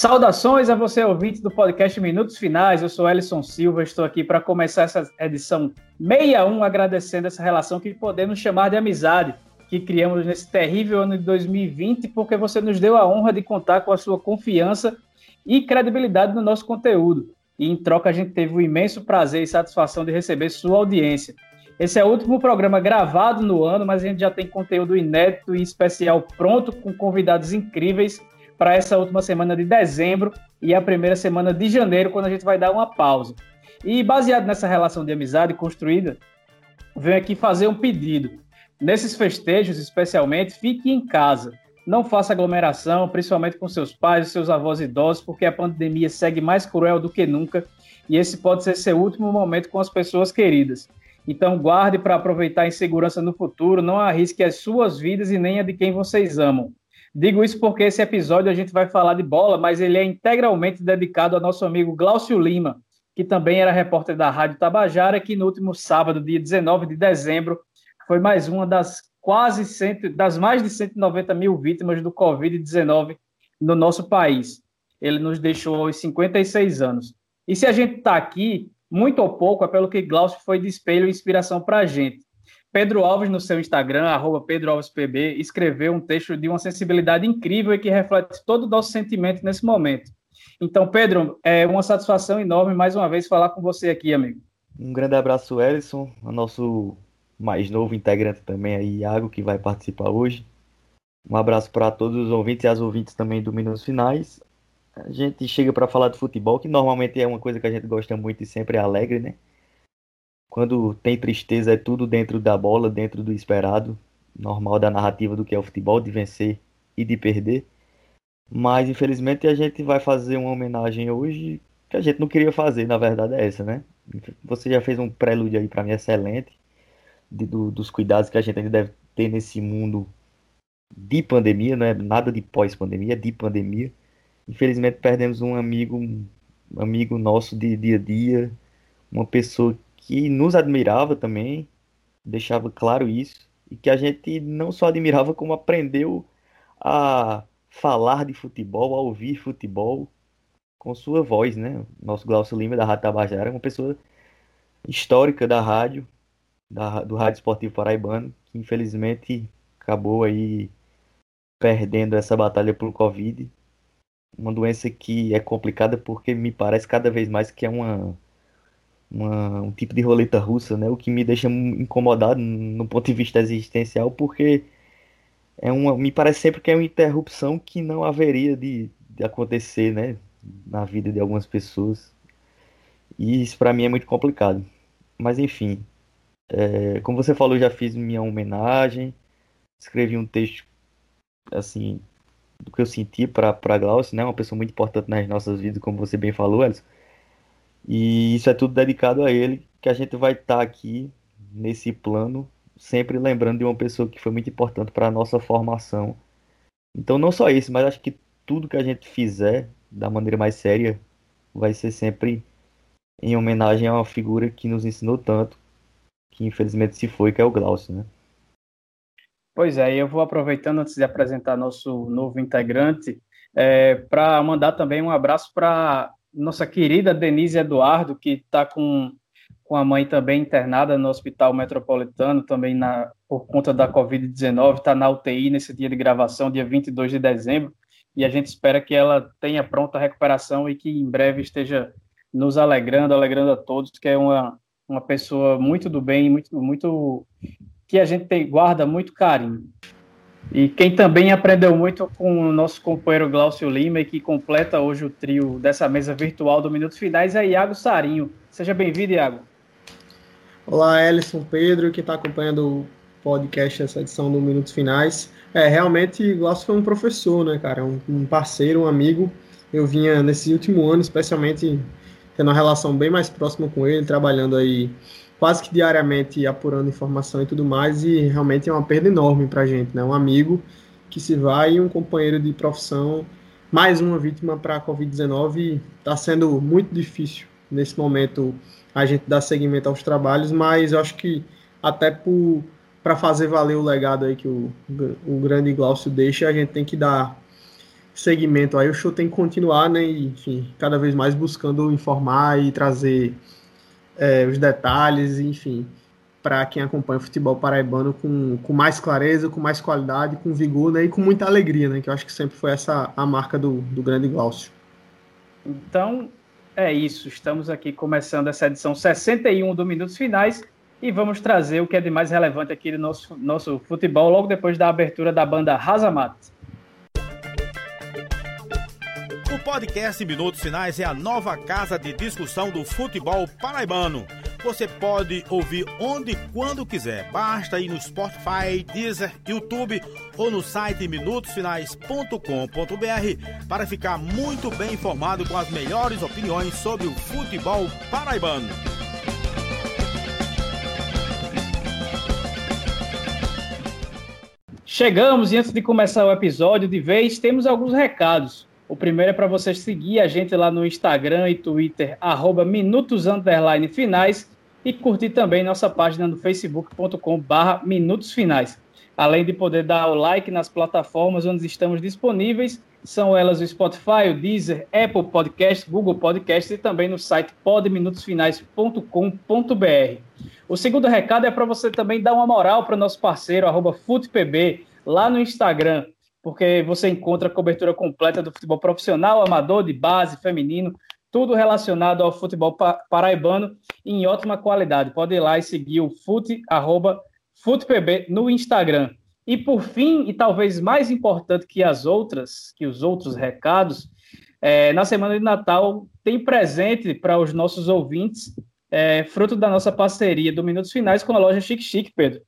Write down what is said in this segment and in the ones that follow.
Saudações a você, ouvinte do podcast Minutos Finais. Eu sou Ellison Silva, estou aqui para começar essa edição 61, agradecendo essa relação que podemos chamar de amizade, que criamos nesse terrível ano de 2020, porque você nos deu a honra de contar com a sua confiança e credibilidade no nosso conteúdo. E em troca, a gente teve o imenso prazer e satisfação de receber sua audiência. Esse é o último programa gravado no ano, mas a gente já tem conteúdo inédito e especial pronto, com convidados incríveis para essa última semana de dezembro e a primeira semana de janeiro, quando a gente vai dar uma pausa. E baseado nessa relação de amizade construída, venho aqui fazer um pedido. Nesses festejos, especialmente, fique em casa. Não faça aglomeração, principalmente com seus pais seus avós idosos, porque a pandemia segue mais cruel do que nunca e esse pode ser seu último momento com as pessoas queridas. Então, guarde para aproveitar em segurança no futuro, não arrisque as suas vidas e nem a de quem vocês amam. Digo isso porque esse episódio a gente vai falar de bola, mas ele é integralmente dedicado ao nosso amigo Glaucio Lima, que também era repórter da Rádio Tabajara, que no último sábado, dia 19 de dezembro, foi mais uma das quase cento, das mais de 190 mil vítimas do Covid-19 no nosso país. Ele nos deixou aos 56 anos. E se a gente está aqui, muito ou pouco, é pelo que Glaucio foi de espelho e inspiração para a gente. Pedro Alves, no seu Instagram, arroba PedroAlvesPB, escreveu um texto de uma sensibilidade incrível e que reflete todo o nosso sentimento nesse momento. Então, Pedro, é uma satisfação enorme mais uma vez falar com você aqui, amigo. Um grande abraço, Ellison, o nosso mais novo integrante também aí, Iago, que vai participar hoje. Um abraço para todos os ouvintes e as ouvintes também do Minutos Finais. A gente chega para falar de futebol, que normalmente é uma coisa que a gente gosta muito e sempre é alegre, né? Quando tem tristeza, é tudo dentro da bola, dentro do esperado, normal da narrativa do que é o futebol, de vencer e de perder. Mas infelizmente a gente vai fazer uma homenagem hoje que a gente não queria fazer, na verdade é essa, né? Você já fez um prelúdio aí para mim excelente de, do, dos cuidados que a gente ainda deve ter nesse mundo de pandemia, não é nada de pós-pandemia, de pandemia. Infelizmente perdemos um amigo, um amigo nosso de dia a dia, uma pessoa que nos admirava também, deixava claro isso, e que a gente não só admirava, como aprendeu a falar de futebol, a ouvir futebol com sua voz, né? Nosso Glaucio Lima da Rádio Tabajara, uma pessoa histórica da rádio, da, do Rádio Esportivo Paraibano, que infelizmente acabou aí perdendo essa batalha pelo Covid. Uma doença que é complicada porque me parece cada vez mais que é uma uma, um tipo de roleta russa, né? O que me deixa incomodado no ponto de vista existencial, porque é uma, me parece sempre que é uma interrupção que não haveria de, de acontecer, né? Na vida de algumas pessoas. E isso para mim é muito complicado. Mas enfim, é, como você falou, já fiz minha homenagem, escrevi um texto assim do que eu senti para para Glaucio, né? Uma pessoa muito importante nas nossas vidas, como você bem falou, Elson. E isso é tudo dedicado a ele, que a gente vai estar tá aqui nesse plano, sempre lembrando de uma pessoa que foi muito importante para a nossa formação. Então, não só isso, mas acho que tudo que a gente fizer da maneira mais séria vai ser sempre em homenagem a uma figura que nos ensinou tanto, que infelizmente se foi, que é o Glaucio, né? Pois é, eu vou aproveitando antes de apresentar nosso novo integrante, é, para mandar também um abraço para nossa querida Denise Eduardo, que está com, com a mãe também internada no Hospital Metropolitano, também na, por conta da Covid-19, está na UTI nesse dia de gravação, dia 22 de dezembro, e a gente espera que ela tenha pronta recuperação e que em breve esteja nos alegrando, alegrando a todos, que é uma, uma pessoa muito do bem, muito, muito que a gente tem, guarda muito carinho. E quem também aprendeu muito com o nosso companheiro Glaucio Lima que completa hoje o trio dessa mesa virtual do Minutos Finais é Iago Sarinho. Seja bem-vindo, Iago. Olá, Ellison Pedro, que está acompanhando o podcast, essa edição do Minutos Finais. É, realmente, Glaucio foi um professor, né, cara? Um, um parceiro, um amigo. Eu vinha nesse último ano, especialmente, tendo uma relação bem mais próxima com ele, trabalhando aí quase que diariamente apurando informação e tudo mais, e realmente é uma perda enorme para a gente, né? Um amigo que se vai e um companheiro de profissão, mais uma vítima para a Covid-19, está sendo muito difícil nesse momento a gente dar seguimento aos trabalhos, mas eu acho que até para fazer valer o legado aí que o, o grande Glaucio deixa, a gente tem que dar segmento aí, o show tem que continuar, né? E, enfim, cada vez mais buscando informar e trazer é, os detalhes, enfim, para quem acompanha o futebol paraibano com, com mais clareza, com mais qualidade, com vigor né? e com muita alegria, né? Que eu acho que sempre foi essa a marca do, do grande Glaucio. Então, é isso. Estamos aqui começando essa edição 61 do Minutos Finais e vamos trazer o que é de mais relevante aqui do nosso, nosso futebol logo depois da abertura da banda Razamat. Podcast Minutos Finais é a nova casa de discussão do futebol paraibano. Você pode ouvir onde e quando quiser. Basta ir no Spotify, Deezer, YouTube ou no site minutosfinais.com.br para ficar muito bem informado com as melhores opiniões sobre o futebol paraibano. Chegamos e antes de começar o episódio de vez, temos alguns recados. O primeiro é para você seguir a gente lá no Instagram e Twitter, arroba minutos finais, e curtir também nossa página no facebook.com barra minutos finais. Além de poder dar o like nas plataformas onde estamos disponíveis, são elas o Spotify, o Deezer, Apple Podcast, Google Podcast e também no site podminutosfinais.com.br. O segundo recado é para você também dar uma moral para o nosso parceiro, arroba FutePB, lá no Instagram porque você encontra a cobertura completa do futebol profissional, amador, de base, feminino, tudo relacionado ao futebol paraibano em ótima qualidade. Pode ir lá e seguir o fute, arroba, futepb no Instagram. E por fim, e talvez mais importante que as outras, que os outros recados, é, na semana de Natal tem presente para os nossos ouvintes, é, fruto da nossa parceria do Minutos Finais com a loja Chique Chique, Pedro.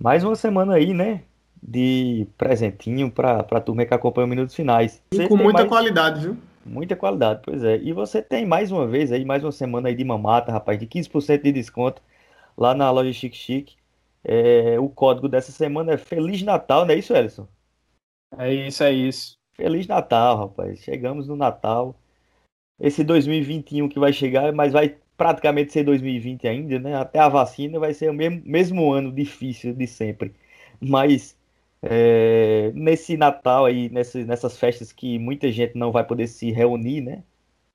Mais uma semana aí, né? De presentinho para a turma que acompanha os minutos finais. E com muita mais... qualidade, viu? Muita qualidade, pois é. E você tem mais uma vez aí, mais uma semana aí de mamata, rapaz, de 15% de desconto lá na loja Chique Chique. É, o código dessa semana é Feliz Natal, não é isso, Ellison? É isso, é isso. Feliz Natal, rapaz. Chegamos no Natal. Esse 2021 que vai chegar, mas vai praticamente ser 2020 ainda, né? Até a vacina vai ser o mesmo, mesmo ano difícil de sempre. Mas é, nesse Natal aí, nesse, nessas festas que muita gente não vai poder se reunir, né?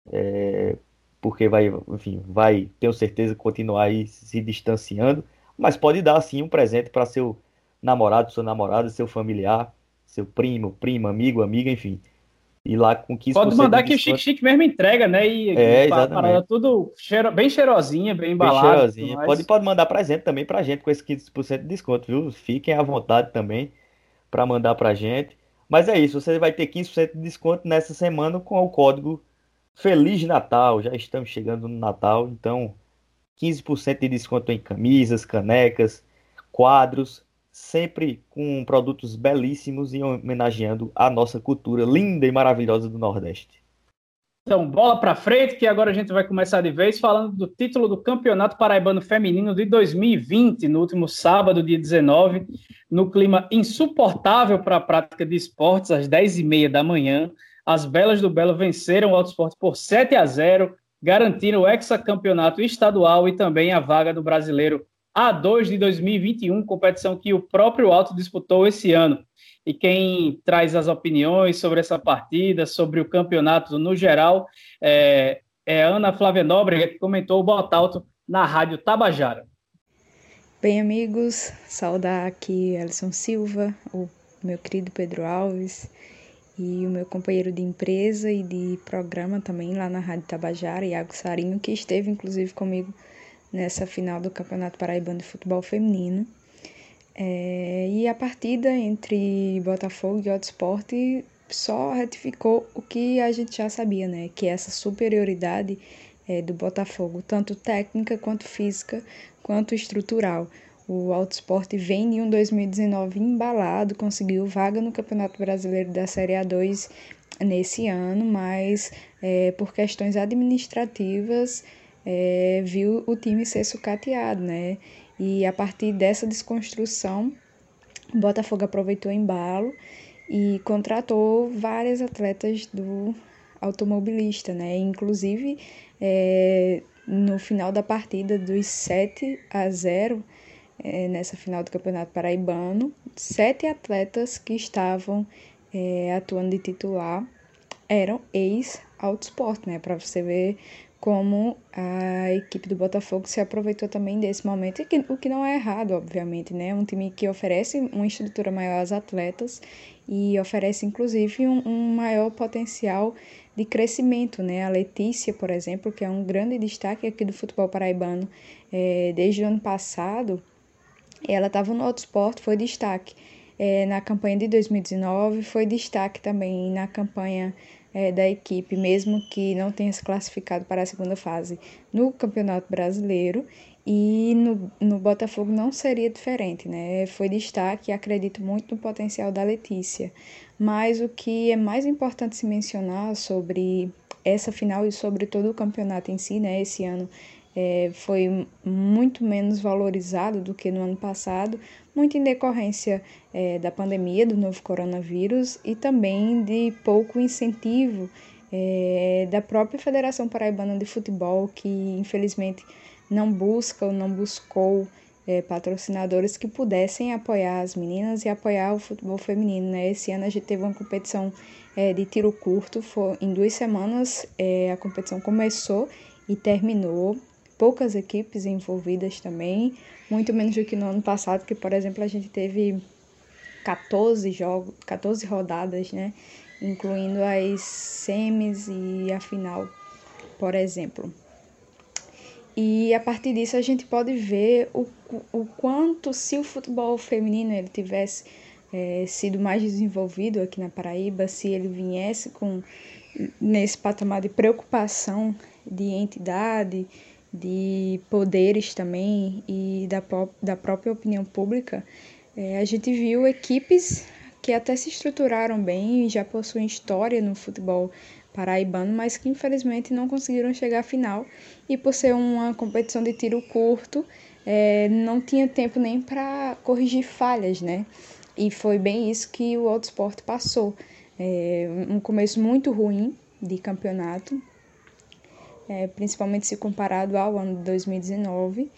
É, porque vai, enfim, vai, tenho certeza, continuar aí se distanciando, mas pode dar sim um presente para seu namorado, sua namorada, seu familiar, seu primo, prima, amigo, amiga, enfim. E lá com 15% Pode mandar que o Chique Chique mesmo entrega, né? E, é, exatamente. Parada tudo cheiro, bem cheirosinha, bem embalado. Bem cheirosinha. Pode, pode mandar presente também pra gente com esse 15% de desconto, viu? Fiquem à vontade também para mandar para gente. Mas é isso, você vai ter 15% de desconto nessa semana com o código Feliz Natal. Já estamos chegando no Natal, então 15% de desconto em camisas, canecas, quadros, sempre com produtos belíssimos e homenageando a nossa cultura linda e maravilhosa do Nordeste. Então, bola para frente, que agora a gente vai começar de vez falando do título do Campeonato Paraibano Feminino de 2020, no último sábado, dia 19, no clima insuportável para a prática de esportes, às 10h30 da manhã. As Belas do Belo venceram o Auto Esporte por 7 a 0, garantindo o hexacampeonato estadual e também a vaga do brasileiro A2 de 2021, competição que o próprio Alto disputou esse ano. E quem traz as opiniões sobre essa partida, sobre o campeonato no geral, é, é Ana Flávia Nóbrega, que comentou o Botalto na Rádio Tabajara. Bem, amigos, saudar aqui Alisson Silva, o meu querido Pedro Alves e o meu companheiro de empresa e de programa também lá na Rádio Tabajara, Iago Sarinho, que esteve inclusive comigo nessa final do Campeonato Paraibano de Futebol Feminino. É, e a partida entre Botafogo e Autosport só retificou o que a gente já sabia, né? Que essa superioridade é, do Botafogo, tanto técnica quanto física, quanto estrutural. O Autosport vem de um 2019 embalado, conseguiu vaga no Campeonato Brasileiro da Série A2 nesse ano, mas é, por questões administrativas é, viu o time ser sucateado, né? E a partir dessa desconstrução, o Botafogo aproveitou o embalo e contratou várias atletas do automobilista, né? Inclusive, é, no final da partida, dos 7 a 0, é, nessa final do Campeonato Paraibano, sete atletas que estavam é, atuando de titular eram ex-Autosport, né? Para você ver como a equipe do Botafogo se aproveitou também desse momento, o que não é errado, obviamente, né? Um time que oferece uma estrutura maior aos atletas e oferece, inclusive, um, um maior potencial de crescimento, né? A Letícia, por exemplo, que é um grande destaque aqui do futebol paraibano, é, desde o ano passado, ela estava no Autosport, foi destaque é, na campanha de 2019, foi destaque também na campanha é, da equipe, mesmo que não tenha se classificado para a segunda fase no Campeonato Brasileiro. E no, no Botafogo não seria diferente, né? Foi destaque e acredito muito no potencial da Letícia. Mas o que é mais importante se mencionar sobre essa final e sobre todo o campeonato em si, né? Esse ano é, foi muito menos valorizado do que no ano passado, muito em decorrência é, da pandemia do novo coronavírus e também de pouco incentivo é, da própria Federação Paraibana de Futebol, que infelizmente não busca ou não buscou é, patrocinadores que pudessem apoiar as meninas e apoiar o futebol feminino. Né? Esse ano a gente teve uma competição é, de tiro curto, foi, em duas semanas é, a competição começou e terminou poucas equipes envolvidas também, muito menos do que no ano passado, que por exemplo a gente teve 14 jogos, 14 rodadas, né, incluindo as semis e a final, por exemplo. E a partir disso a gente pode ver o, o quanto se o futebol feminino ele tivesse é, sido mais desenvolvido aqui na Paraíba, se ele viesse com nesse patamar de preocupação de entidade, de poderes também e da, da própria opinião pública, é, a gente viu equipes que até se estruturaram bem e já possuem história no futebol paraibano, mas que infelizmente não conseguiram chegar à final. E por ser uma competição de tiro curto, é, não tinha tempo nem para corrigir falhas, né? E foi bem isso que o Autosport passou. É, um começo muito ruim de campeonato, é, principalmente se comparado ao ano de 2019,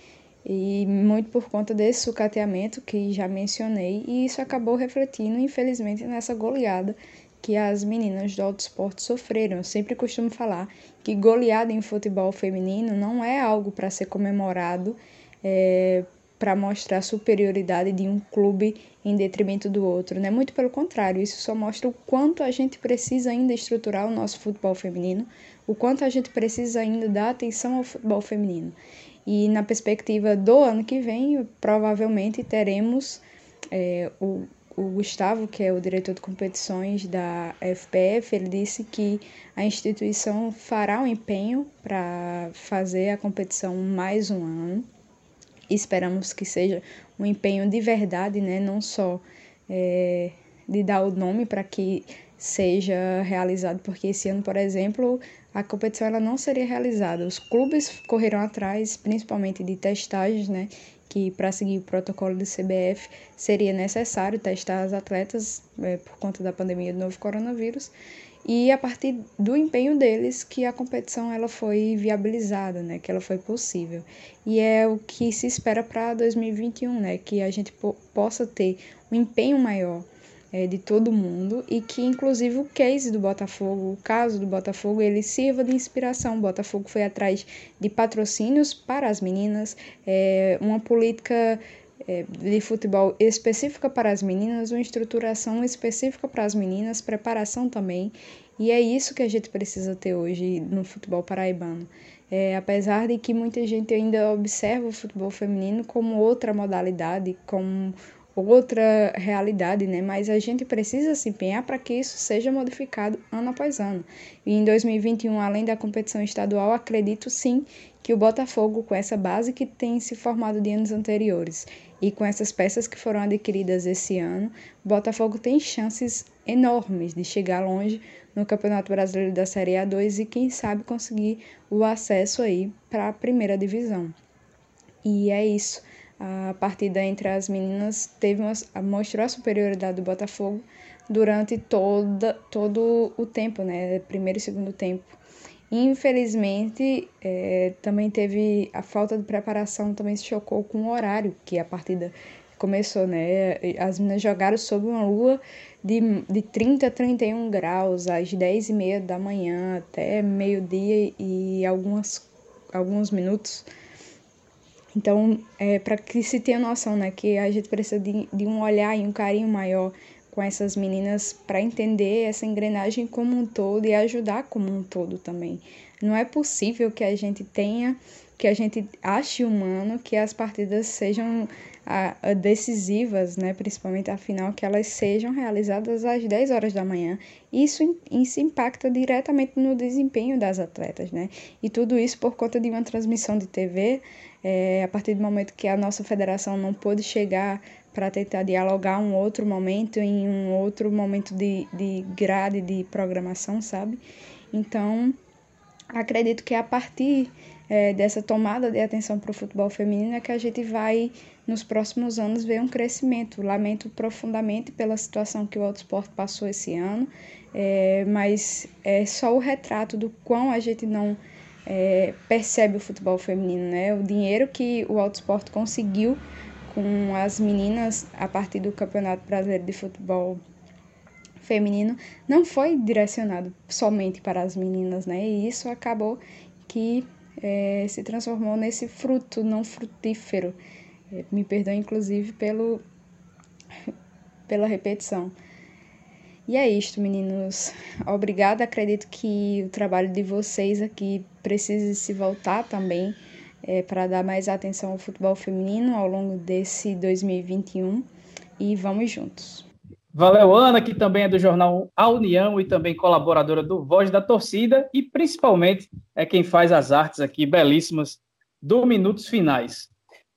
e muito por conta desse sucateamento que já mencionei, e isso acabou refletindo, infelizmente, nessa goleada que as meninas do autoesporte sofreram. Eu sempre costumo falar que goleada em futebol feminino não é algo para ser comemorado, é, para mostrar a superioridade de um clube em detrimento do outro, né? Muito pelo contrário, isso só mostra o quanto a gente precisa ainda estruturar o nosso futebol feminino, o quanto a gente precisa ainda dar atenção ao futebol feminino. E na perspectiva do ano que vem, provavelmente teremos é, o, o Gustavo, que é o diretor de competições da FPF, ele disse que a instituição fará um empenho para fazer a competição mais um ano. Esperamos que seja um empenho de verdade, né? não só é, de dar o nome para que seja realizado, porque esse ano, por exemplo, a competição ela não seria realizada. Os clubes correram atrás, principalmente de testagens, né? Que para seguir o protocolo do CBF seria necessário testar as atletas é, por conta da pandemia do novo coronavírus. E a partir do empenho deles que a competição ela foi viabilizada, né? Que ela foi possível. E é o que se espera para 2021, né? Que a gente po possa ter um empenho maior é, de todo mundo e que inclusive o case do Botafogo, o caso do Botafogo, ele sirva de inspiração. O Botafogo foi atrás de patrocínios para as meninas, é, uma política de futebol específica para as meninas, uma estruturação específica para as meninas, preparação também. E é isso que a gente precisa ter hoje no futebol paraibano. É, apesar de que muita gente ainda observa o futebol feminino como outra modalidade, como outra realidade, né? Mas a gente precisa se empenhar para que isso seja modificado ano após ano. E em 2021, além da competição estadual, acredito sim que o Botafogo, com essa base que tem se formado de anos anteriores e com essas peças que foram adquiridas esse ano, Botafogo tem chances enormes de chegar longe no Campeonato Brasileiro da Série A2 e quem sabe conseguir o acesso aí para a primeira divisão. E é isso a partida entre as meninas teve uma, mostrou a superioridade do Botafogo durante toda, todo o tempo, né? Primeiro e segundo tempo. Infelizmente, é, também teve a falta de preparação, também se chocou com o horário que a partida começou, né? As meninas jogaram sob uma lua de, de 30 a 31 graus, às 10 e meia da manhã até meio-dia e algumas, alguns minutos. Então, é, para que se tenha noção, né, que a gente precisa de, de um olhar e um carinho maior com essas meninas para entender essa engrenagem como um todo e ajudar como um todo também. Não é possível que a gente tenha, que a gente ache humano que as partidas sejam a, a decisivas, né, principalmente a final, que elas sejam realizadas às 10 horas da manhã. Isso, isso impacta diretamente no desempenho das atletas, né? E tudo isso por conta de uma transmissão de TV, é, a partir do momento que a nossa federação não pôde chegar para tentar dialogar um outro momento, em um outro momento de, de grade de programação, sabe? Então, acredito que a partir é, dessa tomada de atenção para o futebol feminino é que a gente vai, nos próximos anos, ver um crescimento. Lamento profundamente pela situação que o Autosport passou esse ano, é, mas é só o retrato do quão a gente não é, percebe o futebol feminino, né? O dinheiro que o Autosport conseguiu com as meninas a partir do Campeonato Brasileiro de Futebol Feminino não foi direcionado somente para as meninas, né? E isso acabou que é, se transformou nesse fruto não frutífero. É, me perdoe, inclusive, pelo, pela repetição. E é isto, meninos. Obrigada. Acredito que o trabalho de vocês aqui precise se voltar também é, para dar mais atenção ao futebol feminino ao longo desse 2021. E vamos juntos. Valeu, Ana, que também é do jornal A União e também colaboradora do Voz da Torcida e principalmente é quem faz as artes aqui belíssimas do Minutos Finais.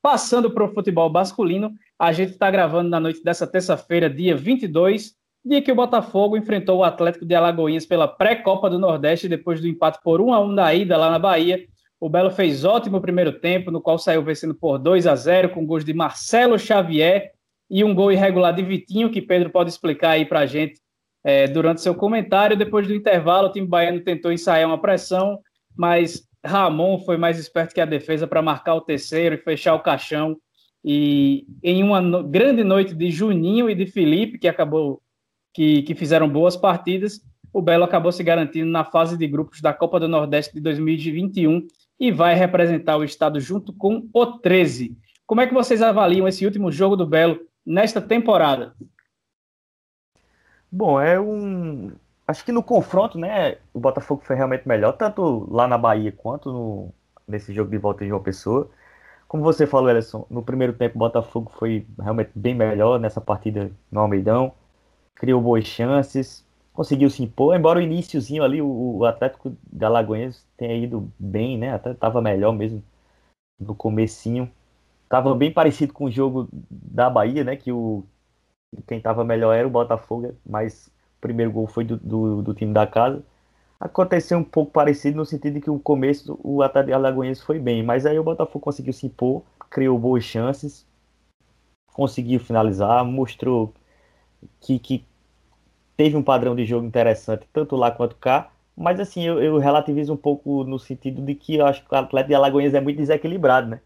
Passando para o futebol masculino, a gente está gravando na noite dessa terça-feira, dia 22, dia que o Botafogo enfrentou o Atlético de Alagoinhas pela pré-Copa do Nordeste depois do empate por 1 a 1 da ida lá na Bahia. O Belo fez ótimo primeiro tempo, no qual saiu vencendo por 2 a 0 com gols de Marcelo Xavier e um gol irregular de Vitinho, que Pedro pode explicar aí para a gente é, durante seu comentário. Depois do intervalo, o time baiano tentou ensaiar uma pressão, mas Ramon foi mais esperto que a defesa para marcar o terceiro e fechar o caixão. E em uma no grande noite de Juninho e de Felipe, que acabou que, que fizeram boas partidas, o Belo acabou se garantindo na fase de grupos da Copa do Nordeste de 2021 e vai representar o estado junto com o 13. Como é que vocês avaliam esse último jogo do Belo nesta temporada? Bom, é um. Acho que no confronto, né, o Botafogo foi realmente melhor, tanto lá na Bahia quanto no... nesse jogo de volta em João Pessoa. Como você falou, Ellison, no primeiro tempo o Botafogo foi realmente bem melhor nessa partida no Almeidão. Criou boas chances, conseguiu se impor, embora o iníciozinho ali, o, o Atlético da Alagoinhas tenha ido bem, né? Até estava melhor mesmo no comecinho. Tava bem parecido com o jogo da Bahia, né? Que o quem tava melhor era o Botafogo, mas o primeiro gol foi do, do, do time da casa. Aconteceu um pouco parecido no sentido de que o começo o Atlético Alagoense foi bem, mas aí o Botafogo conseguiu se impor, criou boas chances, conseguiu finalizar, mostrou que, que teve um padrão de jogo interessante, tanto lá quanto cá. Mas assim, eu, eu relativizo um pouco no sentido de que eu acho que o Atlético de Alagoas é muito desequilibrado, né?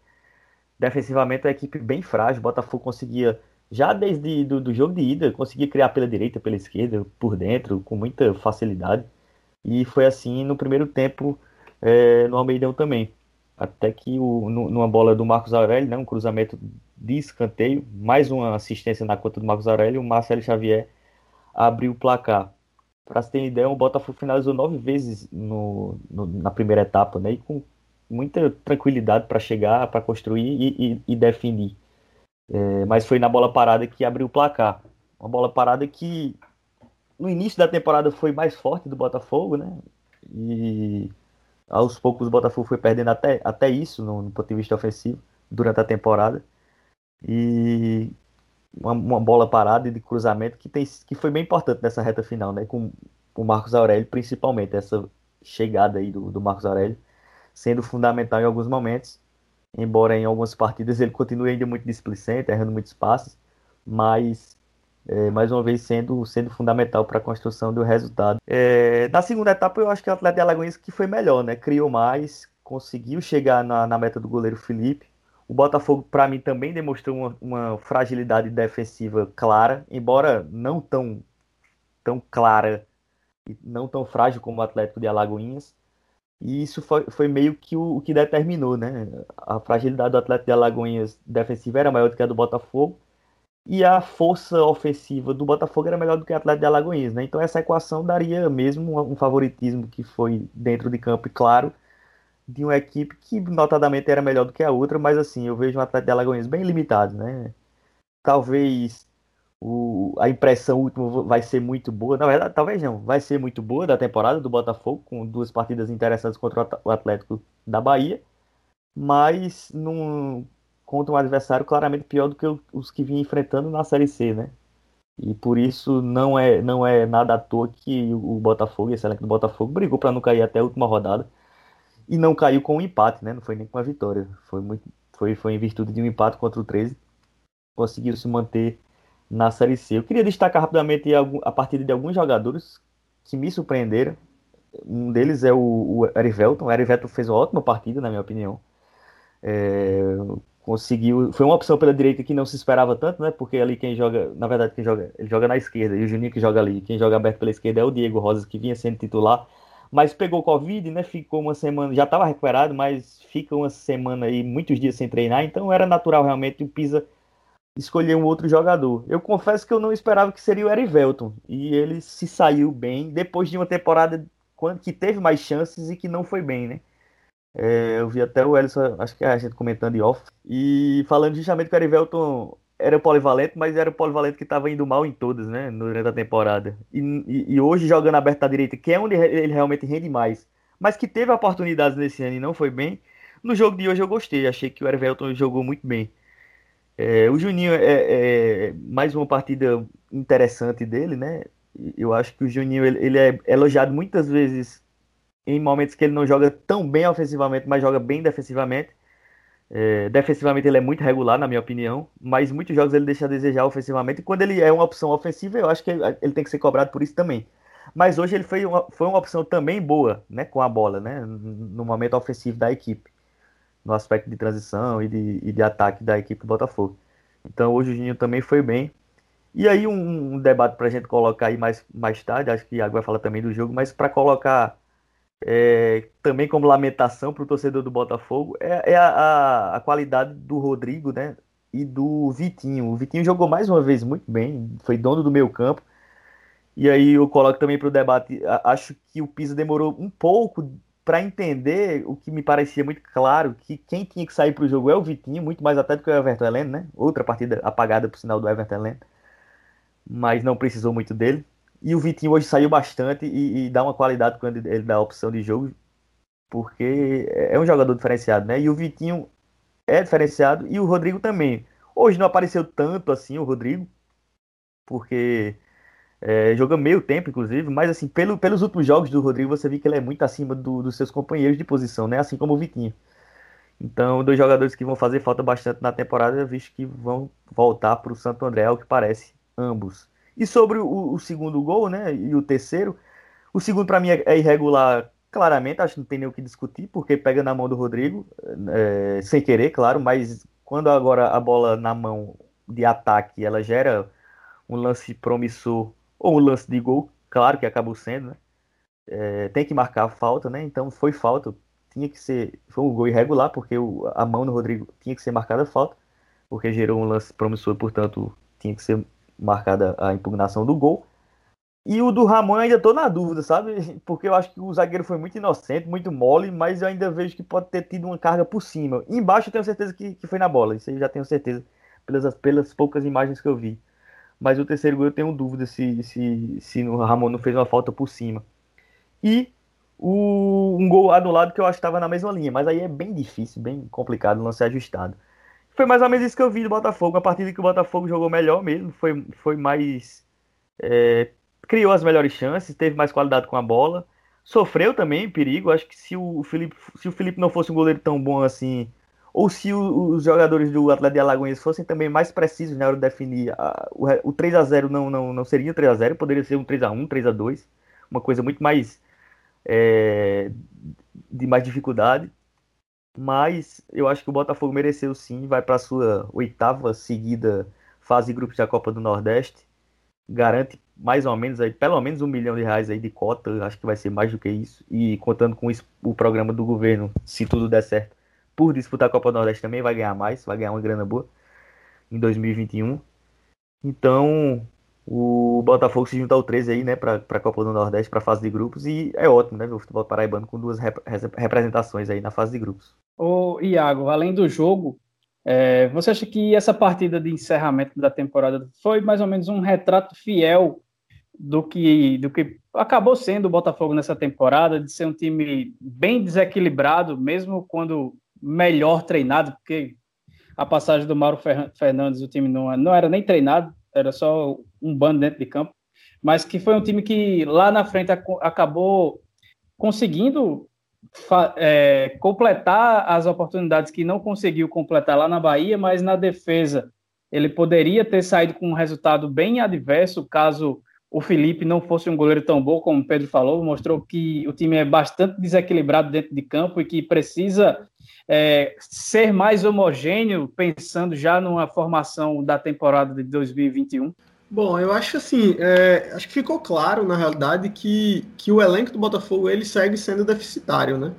defensivamente é uma equipe bem frágil. O Botafogo conseguia, já desde do, do jogo de ida, conseguia criar pela direita, pela esquerda, por dentro, com muita facilidade. E foi assim no primeiro tempo é, no Almeidão também. Até que o, no, numa bola do Marcos Aurélio, né, um cruzamento de escanteio, mais uma assistência na conta do Marcos Aurélio, o Marcelo Xavier abriu o placar. Para você ter ideia, o Botafogo finalizou nove vezes no, no, na primeira etapa, né? E com muita tranquilidade para chegar, para construir e, e, e definir. É, mas foi na bola parada que abriu o placar. Uma bola parada que no início da temporada foi mais forte do Botafogo, né? E aos poucos o Botafogo foi perdendo até, até isso no, no ponto de vista ofensivo durante a temporada. E uma, uma, bola parada e de cruzamento que, tem, que foi bem importante nessa reta final, né? Com o Marcos Aurélio, principalmente, essa chegada aí do, do Marcos Aurélio sendo fundamental em alguns momentos, embora em algumas partidas ele continue ainda muito displicente, errando muitos passos, mas é, mais uma vez sendo, sendo fundamental para a construção do resultado. É, na segunda etapa eu acho que o Atlético de Alagoas que foi melhor, né? Criou mais, conseguiu chegar na, na meta do goleiro Felipe, O Botafogo, para mim, também demonstrou uma, uma, fragilidade defensiva clara, embora não tão, tão clara e não tão frágil como o Atlético de Alagoinhas. E isso foi, foi meio que o, o, que determinou, né? A fragilidade do Atlético de Alagoinhas defensiva era maior do que a do Botafogo e a força ofensiva do Botafogo era melhor do que o Atlético de Alagoinhas, né? Então essa equação daria mesmo um favoritismo que foi dentro de campo, e claro, de uma equipe que notadamente era melhor do que a outra, mas assim, eu vejo um Atlético de Alagoinhas bem limitado, né? Talvez o, a impressão última vai ser muito boa, na verdade, talvez não, vai ser muito boa da temporada do Botafogo, com duas partidas interessantes contra o Atlético da Bahia, mas num, contra um adversário claramente pior do que os que vinha enfrentando na Série C, né? E por isso não é, não é nada à toa que o Botafogo, esse elenco do Botafogo, brigou para não cair até a última rodada e não caiu com um empate, né? Não foi nem com a vitória. Foi, muito, foi, foi em virtude de um empate contra o 13. Conseguiu se manter na Série C. Eu queria destacar rapidamente a partida de alguns jogadores que me surpreenderam. Um deles é o, o Erivelton. O Erivelton fez uma ótima partida, na minha opinião. É, conseguiu. Foi uma opção pela direita que não se esperava tanto, né? Porque ali quem joga, na verdade, quem joga, ele joga na esquerda, e o Juninho que joga ali. Quem joga aberto pela esquerda é o Diego Rosas, que vinha sendo titular mas pegou Covid, né? Ficou uma semana, já estava recuperado, mas fica uma semana aí, muitos dias sem treinar, então era natural realmente o Pisa escolher um outro jogador. Eu confesso que eu não esperava que seria o Erivelton, e ele se saiu bem depois de uma temporada que teve mais chances e que não foi bem, né? É, eu vi até o Ellison, acho que a gente comentando em off, e falando justamente que o Erivelton era polivalente, mas era o polivalente que estava indo mal em todas, né? Durante a temporada. E, e, e, hoje jogando aberto à direita, que é onde ele realmente rende mais, mas que teve oportunidades nesse ano e não foi bem. No jogo de hoje eu gostei, achei que o Everton jogou muito bem. É, o Juninho é, é, mais uma partida interessante dele, né? Eu acho que o Juninho ele, ele é elogiado muitas vezes em momentos que ele não joga tão bem ofensivamente, mas joga bem defensivamente. É, defensivamente ele é muito regular, na minha opinião, mas muitos jogos ele deixa a desejar ofensivamente. Quando ele é uma opção ofensiva, eu acho que ele tem que ser cobrado por isso também. Mas hoje ele foi uma, foi uma opção também boa, né, com a bola, né, no momento ofensivo da equipe, no aspecto de transição e de, e de ataque da equipe do Botafogo. Então hoje o Juninho também foi bem. E aí um, um debate para a gente colocar aí mais, mais tarde, acho que Iago vai falar também do jogo, mas para colocar é, também como lamentação para o torcedor do Botafogo, é, é a, a, qualidade do Rodrigo né, e do Vitinho. O Vitinho jogou mais uma vez muito bem, foi dono do meio campo. E aí eu coloco também para o debate, acho que o Pisa demorou um pouco para entender o que me parecia muito claro, que quem tinha que sair para o jogo é o Vitinho, muito mais até do que o Everton Heleno, né? Outra partida apagada por sinal do Everton Heleno, mas não precisou muito dele. E o Vitinho hoje saiu bastante e, e, dá uma qualidade quando ele dá a opção de jogo, porque é um jogador diferenciado, né? E o Vitinho é diferenciado e o Rodrigo também. Hoje não apareceu tanto assim o Rodrigo, porque é, joga meio tempo, inclusive, mas assim, pelo, pelos últimos jogos do Rodrigo, você vê que ele é muito acima do, dos seus companheiros de posição, né? Assim como o Vitinho. Então, dois jogadores que vão fazer falta bastante na temporada, visto que vão voltar para o Santo André, ao que parece, ambos. E sobre o, o segundo gol, né? E o terceiro, o segundo para mim é, é irregular, claramente, acho que não tem nem o que discutir, porque pega na mão do Rodrigo, é, sem querer, claro, mas quando agora a bola na mão de ataque ela gera um lance promissor ou um lance de gol, claro que acabou sendo, né? É, tem que marcar a falta, né? Então foi falta, tinha que ser, foi um gol irregular, porque o, a mão do Rodrigo tinha que ser marcada falta, porque gerou um lance promissor, portanto tinha que ser marcada a impugnação do gol. E o do Ramon ainda tô na dúvida, sabe? Porque eu acho que o zagueiro foi muito inocente, muito mole, mas eu ainda vejo que pode ter tido uma carga por cima. embaixo eu tenho certeza que, que foi na bola, isso eu já tenho certeza, pelas, pelas poucas imagens que eu vi. Mas o terceiro gol eu tenho dúvida se, se, se o Ramon não fez uma falta por cima. E o, um gol anulado que eu acho que estava na mesma linha, mas aí é bem difícil, bem complicado, não ser ajustado foi mais ou menos isso que eu vi do Botafogo. A partida que o Botafogo jogou melhor mesmo, foi, foi mais. É, criou as melhores chances, teve mais qualidade com a bola. Sofreu também perigo. Acho que se o Felipe, se o Felipe não fosse um goleiro tão bom assim, ou se o, os jogadores do Atlético de Alagoas fossem também mais precisos na hora de definir, a, o, o 3 a 0 não, não, não seria 3 a 0 poderia ser um 3 a 1 3 a 2 uma coisa muito mais é, de mais dificuldade. Mas eu acho que o Botafogo mereceu sim, vai para sua oitava seguida fase grupos da Copa do Nordeste, garante mais ou menos aí, pelo menos um milhão de reais aí de cota, acho que vai ser mais do que isso, e contando com o programa do governo, se tudo der certo, por disputar a Copa do Nordeste também vai ganhar mais, vai ganhar uma grana boa em 2021. Então, o Botafogo se junta ao 13 aí, né, para a Copa do Nordeste, para a fase de grupos, e é ótimo, né, ver o futebol paraibano com duas rep representações aí na fase de grupos. Ô, Iago, além do jogo, é, você acha que essa partida de encerramento da temporada foi mais ou menos um retrato fiel do que, do que acabou sendo o Botafogo nessa temporada, de ser um time bem desequilibrado, mesmo quando melhor treinado, porque a passagem do Mauro Fernandes, o time não, não era nem treinado, era só um bando dentro de campo, mas que foi um time que lá na frente acabou conseguindo é, completar as oportunidades que não conseguiu completar lá na Bahia, mas na defesa. Ele poderia ter saído com um resultado bem adverso caso o Felipe não fosse um goleiro tão bom como o Pedro falou, mostrou que o time é bastante desequilibrado dentro de campo e que precisa é, ser mais homogêneo, pensando já numa formação da temporada de 2021? Bom, eu acho assim, é, acho que ficou claro na realidade que, que o elenco do Botafogo ele segue sendo deficitário, né?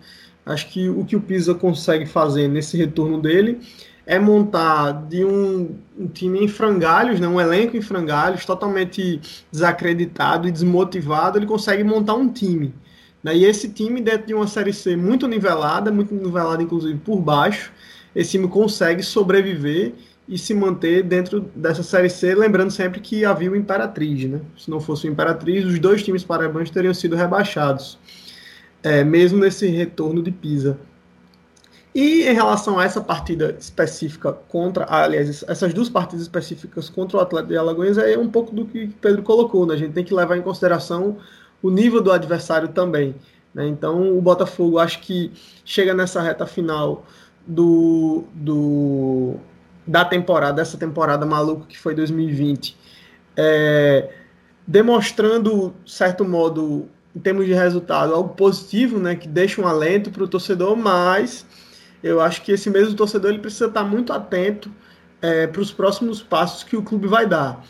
Acho que o que o Pisa consegue fazer nesse retorno dele é montar de um, um, time em frangalhos, né, um elenco em frangalhos, totalmente desacreditado e desmotivado, ele consegue montar um time. Né, e esse time, dentro de uma Série C muito nivelada, muito nivelada inclusive por baixo, esse time consegue sobreviver e se manter dentro dessa Série C, lembrando sempre que havia o Imperatriz, né? Se não fosse o Imperatriz, os dois times paraibanos teriam sido rebaixados, é, mesmo nesse retorno de Pisa. E em relação a essa partida específica contra, aliás, essas duas partidas específicas contra o Atlético de Alagoas é um pouco do que Pedro colocou, né? A gente tem que levar em consideração o nível do adversário também. Né? Então, o Botafogo acho que chega nessa reta final do, do da temporada, dessa temporada maluca que foi 2020, é, demonstrando, certo modo, em termos de resultado, algo positivo, né, que deixa um alento para o torcedor, mas eu acho que esse mesmo torcedor ele precisa estar muito atento é, para os próximos passos que o clube vai dar.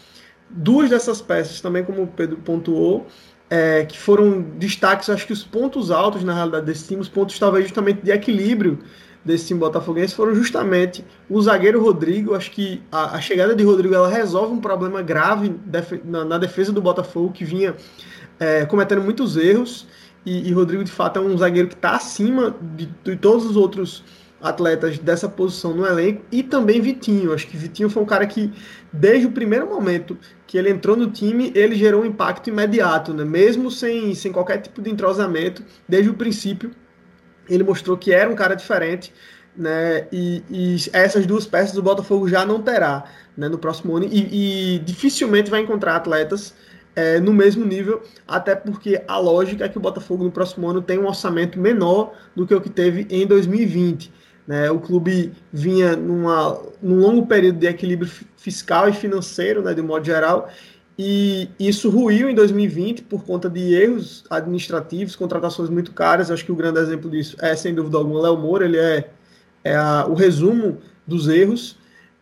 Duas dessas peças, também como o Pedro pontuou, é, que foram destaques, acho que os pontos altos na realidade desse time, os pontos talvez justamente de equilíbrio desse time botafoguense foram justamente o zagueiro Rodrigo. Acho que a, a chegada de Rodrigo ela resolve um problema grave def, na, na, defesa do Botafogo, que vinha é, cometendo muitos erros. E, e, Rodrigo, de fato, é um zagueiro que está acima de, de, todos os outros atletas dessa posição no elenco. E também Vitinho. Acho que Vitinho foi um cara que, desde o primeiro momento que ele entrou no time, ele gerou um impacto imediato, né? mesmo sem, sem qualquer tipo de entrosamento, desde o princípio ele mostrou que era um cara diferente, né? E, e essas duas peças o Botafogo já não terá né, no próximo ano e, e dificilmente vai encontrar atletas é, no mesmo nível, até porque a lógica é que o Botafogo no próximo ano tem um orçamento menor do que o que teve em 2020. Né? O clube vinha numa, num longo período de equilíbrio fiscal e financeiro, né, de modo geral, e isso ruiu em 2020 por conta de erros administrativos, contratações muito caras. Acho que o grande exemplo disso é, sem dúvida alguma, Léo Moura. Ele é, é a, o resumo dos erros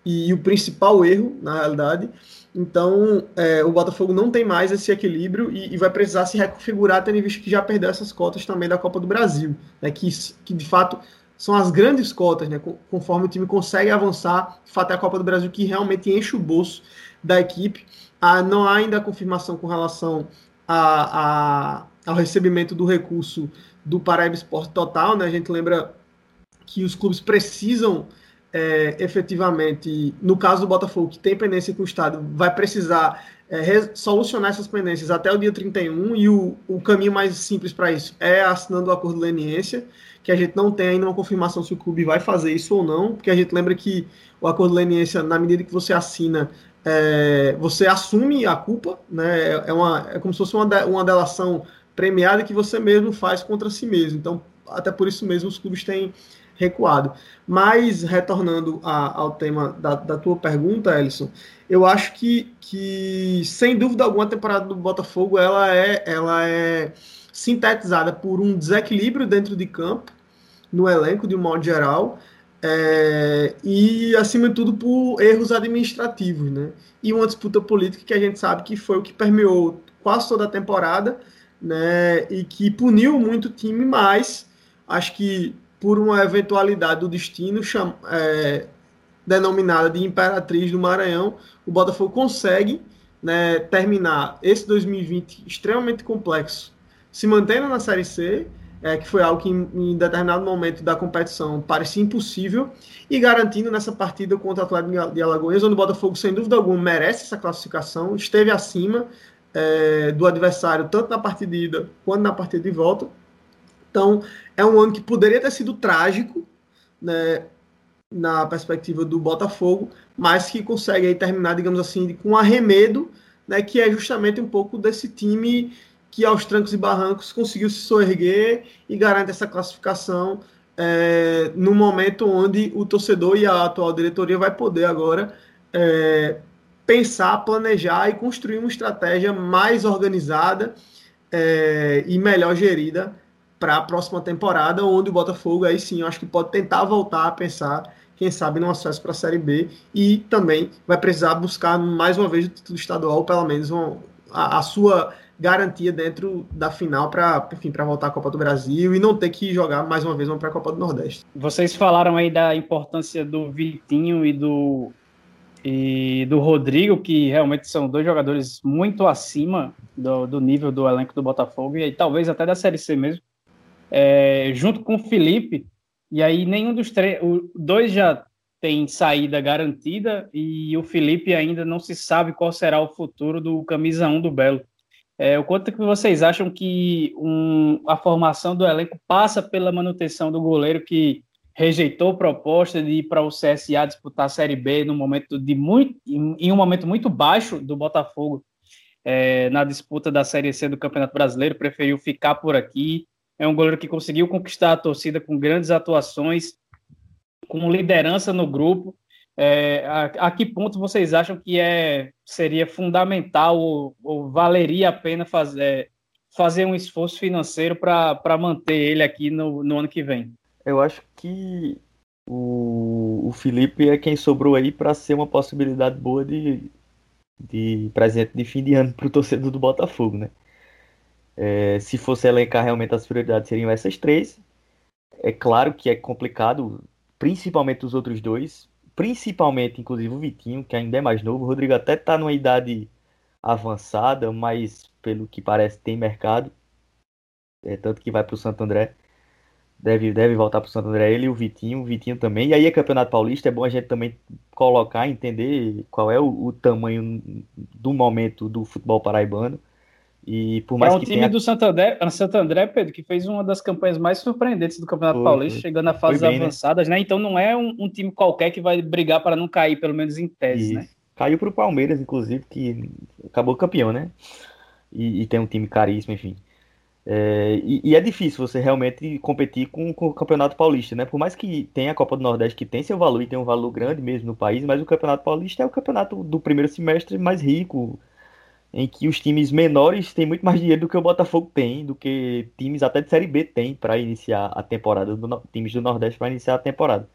e, e, o principal erro, na realidade. Então, é, o Botafogo não tem mais esse equilíbrio e, e, vai precisar se reconfigurar, tendo visto que já perdeu essas cotas também da Copa do Brasil, né, que, que de fato são as grandes cotas, né, conforme o time consegue avançar. De fato, é a Copa do Brasil que realmente enche o bolso da equipe. Ah, não há ainda confirmação com relação a, a, ao recebimento do recurso do Paraíba Esporte Total. Né? A gente lembra que os clubes precisam é, efetivamente, no caso do Botafogo, que tem pendência com o Estado, vai precisar é, solucionar essas pendências até o dia 31 e o, o caminho mais simples para isso é assinando o acordo de leniência, que a gente não tem ainda uma confirmação se o clube vai fazer isso ou não, porque a gente lembra que o acordo de leniência, na medida que você assina, é, você assume a culpa, né? É, uma, é como se fosse uma, de, uma delação premiada que você mesmo faz contra si mesmo. Então, até por isso mesmo os clubes têm recuado. Mas, retornando a, ao tema da, da, tua pergunta, Ellison, eu acho que, que, sem dúvida alguma, a temporada do Botafogo ela é, ela é sintetizada por um desequilíbrio dentro de campo, no elenco, de um modo geral, é, e, acima de tudo, por erros administrativos, né? E uma disputa política que a gente sabe que foi o que permeou quase toda a temporada, né? E que puniu muito o time, mas acho que por uma eventualidade do destino cham, é, denominada de Imperatriz do Maranhão, o Botafogo consegue né, terminar esse 2020 extremamente complexo, se mantendo na Série C, é, que foi algo que em, em, determinado momento da competição parecia impossível, e garantindo nessa partida contra o Atlético de Alagoas, onde o Botafogo, sem dúvida alguma, merece essa classificação, esteve acima é, do adversário, tanto na partida de ida quanto na partida de volta. Então, é um ano que poderia ter sido trágico, né, na perspectiva do Botafogo, mas que consegue aí terminar, digamos assim, com arremedo, né, que é justamente um pouco desse time que aos trancos e barrancos conseguiu se soerguer e garante essa classificação é, no momento onde o torcedor e a atual diretoria vai poder agora é, pensar, planejar e construir uma estratégia mais organizada é, e melhor gerida para a próxima temporada, onde o Botafogo aí sim, eu acho que pode tentar voltar a pensar, quem sabe, no acesso para a Série B e também vai precisar buscar mais uma vez o título estadual, pelo menos uma, a, a, sua garantia dentro da final para enfim para voltar à Copa do Brasil e não ter que jogar mais uma vez uma para a Copa do Nordeste. Vocês falaram aí da importância do Vitinho e do e do Rodrigo, que realmente são dois jogadores muito acima do, do nível do elenco do Botafogo e talvez até da Série C mesmo é, junto com o Felipe, e aí nenhum dos três, dois já tem saída garantida e o Felipe ainda não se sabe qual será o futuro do camisa 1 do Belo. É, o quanto que vocês acham que um, a formação do elenco passa pela manutenção do goleiro que rejeitou proposta de ir para o CSA disputar a Série B no momento de muito, em um momento muito baixo do Botafogo é, na disputa da Série C do Campeonato Brasileiro, preferiu ficar por aqui é um goleiro que conseguiu conquistar a torcida com grandes atuações, com liderança no grupo. É, a, a, que ponto vocês acham que é, seria fundamental ou, ou valeria a pena fazer, fazer um esforço financeiro para manter ele aqui no, no, ano que vem? Eu acho que o, o Felipe é quem sobrou aí para ser uma possibilidade boa de, de presente de fim de ano para o torcedor do Botafogo, né? É, se fosse elencar realmente as prioridades, seriam essas três. É claro que é complicado, principalmente os outros dois, principalmente, inclusive, o Vitinho, que ainda é mais novo. O Rodrigo até está numa idade avançada, mas pelo que parece tem mercado. É, tanto que vai para o Santo André. Deve, deve voltar para o Santo André ele e o Vitinho, o Vitinho também. E aí é Campeonato Paulista, é bom a gente também colocar, entender qual é o, o tamanho do momento do futebol paraibano. E por mais é um que time tenha... do Santo André, Santo André, Pedro, que fez uma das campanhas mais surpreendentes do Campeonato Paulista, chegando a fases bem, né? avançadas, né? né? Então não é um, um, time qualquer que vai brigar para não cair, pelo menos em tese, né? Caiu para o Palmeiras, inclusive, que acabou campeão, né? E, e tem um time caríssimo, enfim. É, e, e, é difícil você realmente competir com, com, o Campeonato Paulista, né? Por mais que tenha a Copa do Nordeste, que tem seu valor e tem um valor grande mesmo no país, mas o Campeonato Paulista é o campeonato do primeiro semestre mais rico, em que os times menores têm muito mais dinheiro do que o Botafogo tem, do que times até de Série B tem para iniciar a temporada, do, times do Nordeste para iniciar a temporada.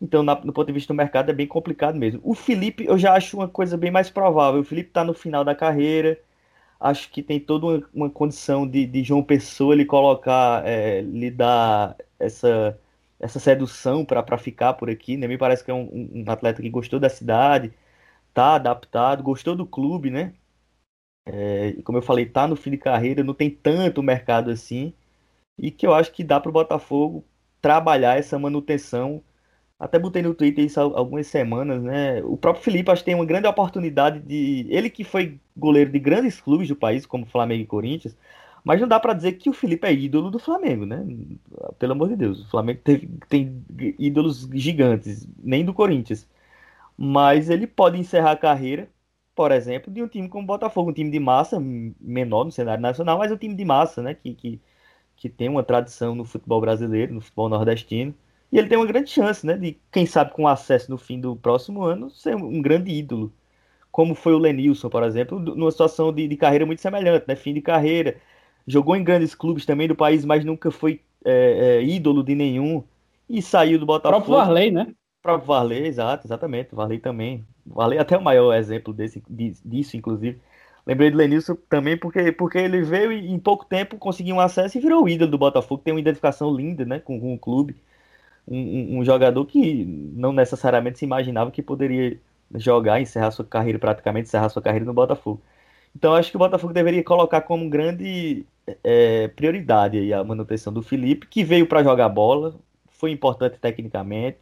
Então, na, no ponto de vista do mercado, é bem complicado mesmo. O Felipe, eu já acho uma coisa bem mais provável. O Felipe está no final da carreira, acho que tem toda uma, uma condição de, de, João Pessoa ele colocar, é, lhe dar essa, essa sedução para ficar por aqui. Né? Me parece que é um, um atleta que gostou da cidade, tá adaptado, gostou do clube, né? É, como eu falei, tá no fim de carreira, não tem tanto mercado assim. E que eu acho que dá para o Botafogo trabalhar essa manutenção. Até botei no Twitter isso há algumas semanas, né? O próprio Felipe acho que tem uma grande oportunidade de. Ele que foi goleiro de grandes clubes do país, como Flamengo e Corinthians, mas não dá para dizer que o Felipe é ídolo do Flamengo, né? Pelo amor de Deus. O Flamengo teve, tem ídolos gigantes, nem do Corinthians. Mas ele pode encerrar a carreira por exemplo, de um time como o Botafogo, um time de massa, menor no cenário nacional, mas um time de massa, né? Que, que, que tem uma tradição no futebol brasileiro, no futebol nordestino. E ele tem uma grande chance, né? De, quem sabe, com acesso no fim do próximo ano, ser um grande ídolo. Como foi o Lenilson, por exemplo, numa situação de, de carreira muito semelhante, né? Fim de carreira. Jogou em grandes clubes também do país, mas nunca foi é, é, ídolo de nenhum e saiu do Botafogo. O próprio Varley, né? Próprio Varley, exato, exatamente. Varley também. Varley é até o maior exemplo desse, disso, inclusive. Lembrei do Lenilson também porque, porque ele veio e em pouco tempo conseguiu um acesso e virou o ídolo do Botafogo. Tem uma identificação linda né, com, com o clube. Um, um, um, jogador que não necessariamente se imaginava que poderia jogar, encerrar sua carreira, praticamente encerrar sua carreira no Botafogo. Então acho que o Botafogo deveria colocar como grande é, prioridade a manutenção do Felipe, que veio para jogar bola, foi importante tecnicamente,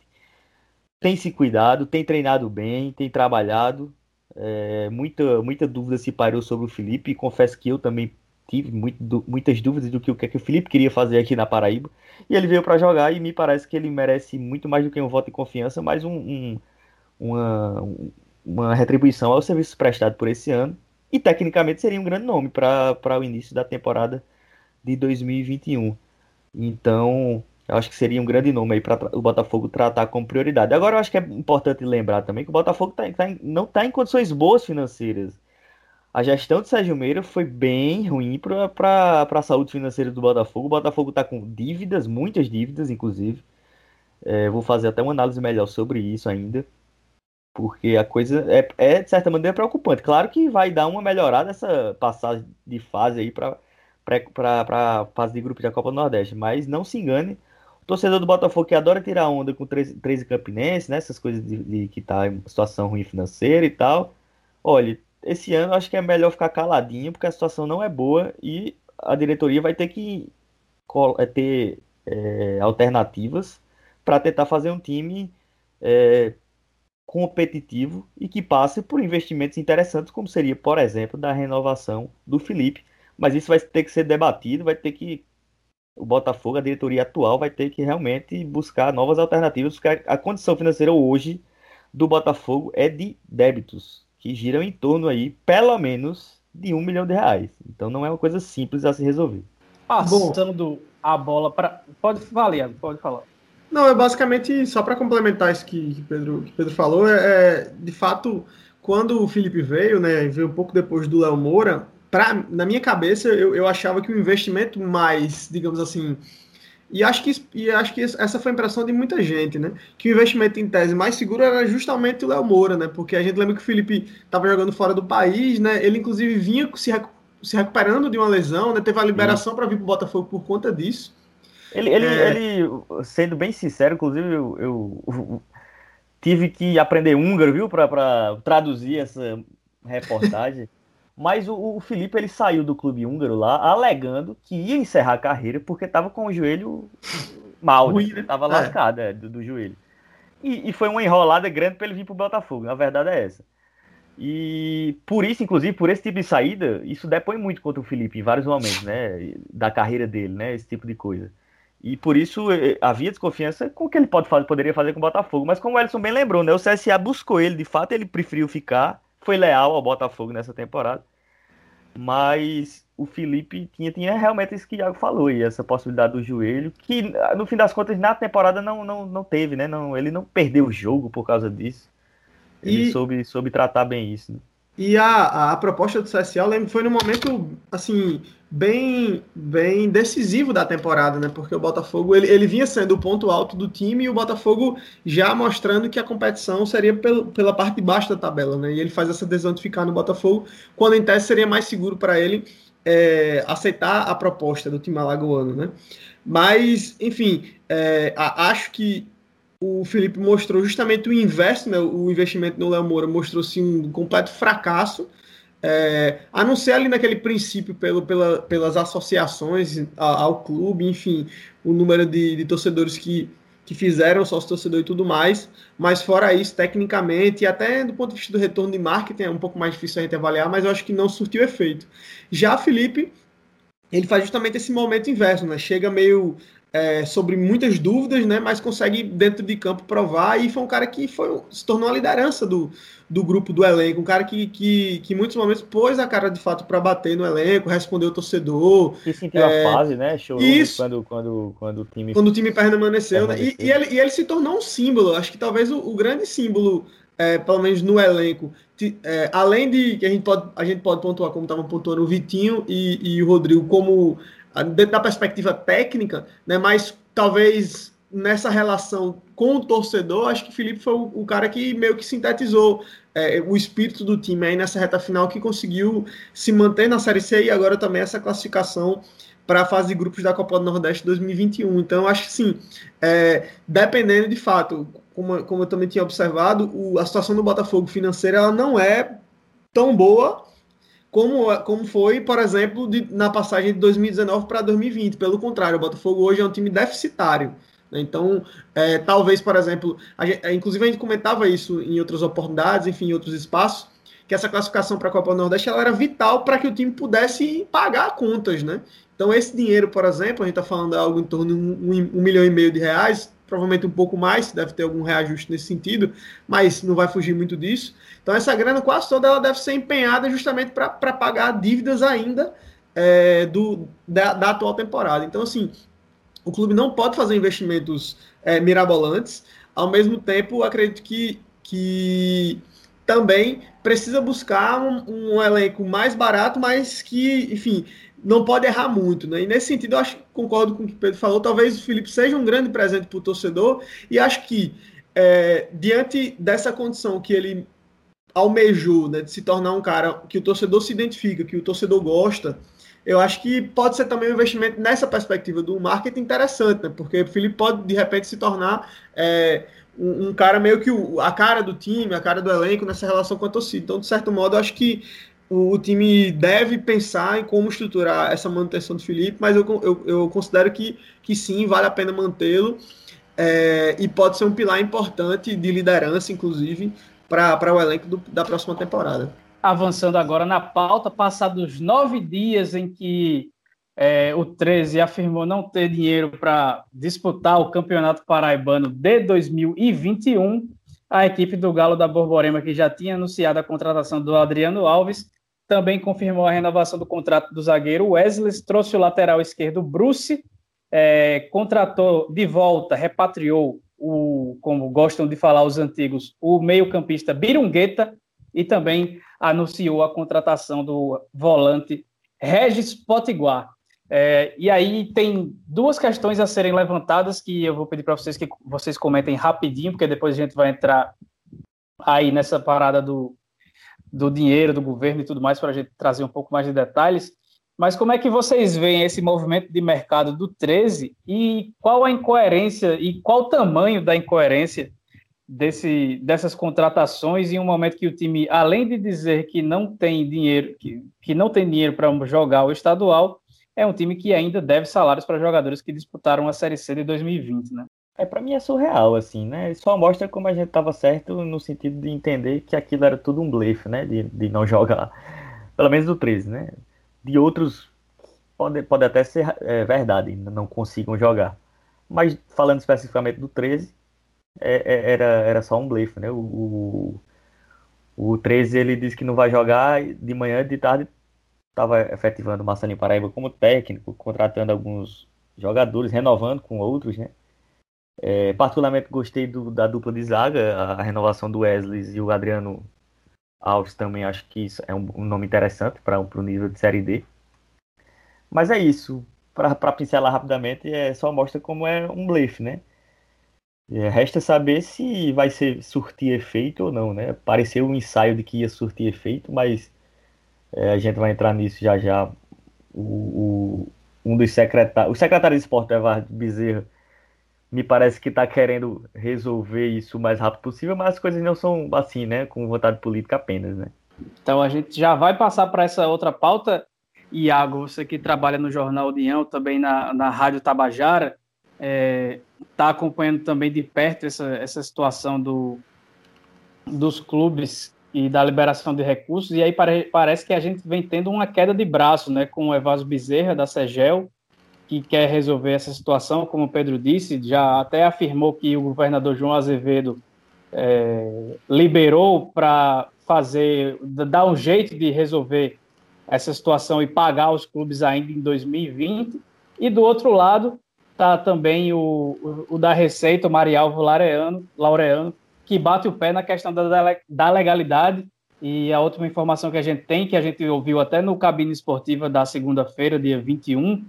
tem se cuidado, tem treinado bem, tem trabalhado. É, muita, muita dúvida se parou sobre o Felipe, e confesso que eu também tive muito, muitas dúvidas do que o que, é que o Felipe queria fazer aqui na Paraíba. E ele veio para jogar e me parece que ele merece muito mais do que um voto de confiança, mais um, um uma, uma retribuição ao serviço prestado por esse ano e tecnicamente seria um grande nome para o início da temporada de 2021. Então, eu acho que seria um grande nome aí para o Botafogo tratar como prioridade. Agora, eu acho que é importante lembrar também que o Botafogo tá, tá, não está em condições boas financeiras. A gestão de Sérgio Meira foi bem ruim para a saúde financeira do Botafogo. O Botafogo está com dívidas, muitas dívidas, inclusive. É, vou fazer até uma análise melhor sobre isso ainda porque a coisa é, é, de certa maneira preocupante. Claro que vai dar uma melhorada essa passagem de fase aí para a fase de grupo da Copa do Nordeste, mas não se engane, torcedor do Botafogo que adora tirar onda com 13, 13 Campinense, né, essas coisas de, de que tá em situação ruim financeira e tal, olha, esse ano acho que é melhor ficar caladinho, porque a situação não é boa e a diretoria vai ter que é, ter é, alternativas para tentar fazer um time é, competitivo e que passe por investimentos interessantes, como seria, por exemplo, da renovação do Felipe. Mas isso vai ter que ser debatido, vai ter que. O Botafogo, a diretoria atual, vai ter que realmente buscar novas alternativas, porque a condição financeira hoje do Botafogo é de débitos, que giram em torno aí, pelo menos, de um milhão de reais. Então não é uma coisa simples a se resolver. Passando Bom, a bola para. Pode falar, pode falar. Não, é basicamente, só para complementar isso que, que, Pedro, que Pedro falou, é, é, de fato, quando o Felipe veio, né, veio um pouco depois do Léo Moura, pra, na minha cabeça eu, eu achava que o investimento mais, digamos assim, e acho, que, e acho que essa foi a impressão de muita gente, né? Que o investimento em tese mais seguro era justamente o Léo Moura, né? Porque a gente lembra que o Felipe estava jogando fora do país, né? Ele, inclusive, vinha se, se recuperando de uma lesão, né? Teve a liberação para vir para o Botafogo por conta disso. Ele, ele, é... ele, sendo bem sincero, inclusive eu, eu, eu tive que aprender húngaro, viu, para traduzir essa reportagem. Mas o, o, Felipe ele saiu do clube húngaro lá, alegando que ia encerrar a carreira porque estava com o joelho mal, né? Tava é. lascado é, do, do, joelho. E, e, foi uma enrolada grande para ele vir para o Botafogo. Na verdade é essa. E por isso, inclusive, por esse tipo de saída, isso depõe muito contra o Felipe em vários momentos, né? Da carreira dele, né? Esse tipo de coisa. E por isso eh, havia desconfiança com o que ele pode fazer, poderia fazer com o Botafogo. Mas como o Ellison bem lembrou, né? O CSA buscou ele, de fato, ele preferiu ficar, foi leal ao Botafogo nessa temporada. Mas o Felipe tinha, tinha realmente isso que o Iago falou, e essa possibilidade do joelho, que no fim das contas na temporada não, não, não teve, né? Não, ele não perdeu o jogo por causa disso. Ele e... soube, soube tratar bem isso. Né? E a, a proposta do CSA, lembro, foi no momento, assim, bem bem decisivo da temporada, né? Porque o Botafogo ele, ele vinha sendo o ponto alto do time e o Botafogo já mostrando que a competição seria pel, pela parte de baixo da tabela, né? E ele faz essa decisão de ficar no Botafogo, quando em tese seria mais seguro para ele é, aceitar a proposta do time alagoano, né? Mas, enfim, é, acho que o Felipe mostrou justamente o inverso, né? O investimento no Léo Moura mostrou-se um completo fracasso é, a não ser ali naquele princípio pelo, pela, pelas associações ao clube, enfim, o número de, de torcedores que, que fizeram sócio torcedor e tudo mais, mas fora isso, tecnicamente, e até do ponto de vista do retorno de marketing, é um pouco mais difícil a gente avaliar, mas eu acho que não surtiu efeito. Já Felipe, ele faz justamente esse momento inverso, né? Chega meio é, sobre muitas dúvidas, né? Mas consegue dentro de campo provar e foi um cara que foi, se tornou a liderança do, do grupo do elenco, um cara que, que, que em muitos momentos pôs a cara de fato para bater no elenco, respondeu o torcedor. E sentiu é, a fase, né? Chorou isso, quando, quando, quando o time. Quando o time permaneceu, permaneceu. né? E, e, ele, e ele se tornou um símbolo, acho que talvez o, o grande símbolo é, pelo menos no elenco, é, além de que a gente pode, a gente pode pontuar como estavam pontuando o Vitinho e, e o Rodrigo como dentro da perspectiva técnica, né, mas talvez nessa relação com o torcedor, acho que Felipe foi o, o cara que meio que sintetizou é, o espírito do time aí nessa reta final que conseguiu se manter na Série C e agora também essa classificação para a fase de grupos da Copa do Nordeste 2021. Então, acho que sim, é, dependendo de fato, como, como eu também tinha observado, o, a situação do Botafogo financeira ela não é tão boa como, como foi, por exemplo, de, na passagem de 2019 para 2020. Pelo contrário, o Botafogo hoje é um time deficitário. Né? Então, é, talvez, por exemplo, a gente, é, inclusive a gente comentava isso em outras oportunidades, enfim, em outros espaços, que essa classificação para a Copa do Nordeste ela era vital para que o time pudesse pagar contas, né? Então, esse dinheiro, por exemplo, a gente está falando algo em torno de um, um, milhão e meio de reais, provavelmente um pouco mais, deve ter algum reajuste nesse sentido, mas não vai fugir muito disso. Então, essa grana quase toda ela deve ser empenhada justamente para pagar dívidas ainda é, do, da, da, atual temporada. Então, assim, o clube não pode fazer investimentos é, mirabolantes, ao mesmo tempo, acredito que, que também precisa buscar um, um, elenco mais barato, mas que, enfim, não pode errar muito, né? E nesse sentido, eu acho concordo com o que o Pedro falou. Talvez o Felipe seja um grande presente para o torcedor, e acho que é, diante dessa condição que ele almejou, né, de se tornar um cara que o torcedor se identifica, que o torcedor gosta, eu acho que pode ser também um investimento nessa perspectiva do marketing interessante, né? Porque o Felipe pode de repente se tornar é, um, um, cara meio que o, a cara do time, a cara do elenco nessa relação com a torcida. Então, de certo modo, eu acho que o, o time deve pensar em como estruturar essa manutenção do Felipe, mas eu, eu, eu considero que, que sim, vale a pena mantê-lo. É, e pode ser um pilar importante de liderança, inclusive, para o elenco do, da próxima temporada. Avançando agora na pauta, passados nove dias em que é, o 13 afirmou não ter dinheiro para disputar o Campeonato Paraibano de 2021, a equipe do Galo da Borborema, que já tinha anunciado a contratação do Adriano Alves, também confirmou a renovação do contrato do zagueiro Wesley, trouxe o lateral esquerdo Bruce, é, contratou de volta, repatriou o, como gostam de falar os antigos, o meio-campista Birungueta e também anunciou a contratação do volante Regis Potiguar. É, e aí tem duas questões a serem levantadas que eu vou pedir para vocês que vocês comentem rapidinho, porque depois a gente vai entrar aí nessa parada do, do dinheiro, do governo e tudo mais, para a gente trazer um pouco mais de detalhes. Mas como é que vocês veem esse movimento de mercado do 13 e qual a incoerência e qual o tamanho da incoerência desse, dessas contratações em um momento que o time, além de dizer que não tem dinheiro, que, que não tem dinheiro para jogar o estadual, é um time que ainda deve salários para jogadores que disputaram a Série C de 2020, né? É, para mim é surreal, assim, né? Só mostra como a gente estava certo no sentido de entender que aquilo era tudo um blefe, né? De, de não jogar. Pelo menos do 13, né? De outros, pode, pode até ser é, verdade, não consigam jogar. Mas falando especificamente do 13, é, é, era, era só um blefe, né? O, o, o 13 ele disse que não vai jogar de manhã, de tarde estava efetivando o Marcelinho Paraíba como técnico, contratando alguns jogadores, renovando com outros, né? É, particularmente gostei do, da dupla de zaga, a renovação do Wesley e o Adriano Alves também acho que isso é um, um nome interessante para o nível de Série D. Mas é isso, para pincelar rapidamente, é só mostra como é um blefe, né? É, resta saber se vai ser surtir efeito ou não, né? Pareceu um ensaio de que ia surtir efeito, mas é, a gente vai entrar nisso já já. O, o um dos secretários, o secretário de esporte, Eduardo Bezerra, me parece que está querendo resolver isso o mais rápido possível, mas as coisas não são assim, né? Com vontade política apenas, né? Então a gente já vai passar para essa outra pauta. Iago, você que trabalha no Jornal União, também na, na Rádio Tabajara, está é, tá acompanhando também de perto essa, essa situação do, dos clubes e da liberação de recursos, e aí pare, parece que a gente vem tendo uma queda de braço, né, com o Evasio Bezerra, da SEGEL, que quer resolver essa situação, como o Pedro disse, já até afirmou que o governador João Azevedo é, liberou para fazer, dar um jeito de resolver essa situação e pagar os clubes ainda em 2020, e do outro lado está também o, o, o, da Receita, o Marialvo Laureano, Laureano que bate o pé na questão da, da legalidade. E a última informação que a gente tem, que a gente ouviu até no cabine esportiva da segunda-feira, dia 21,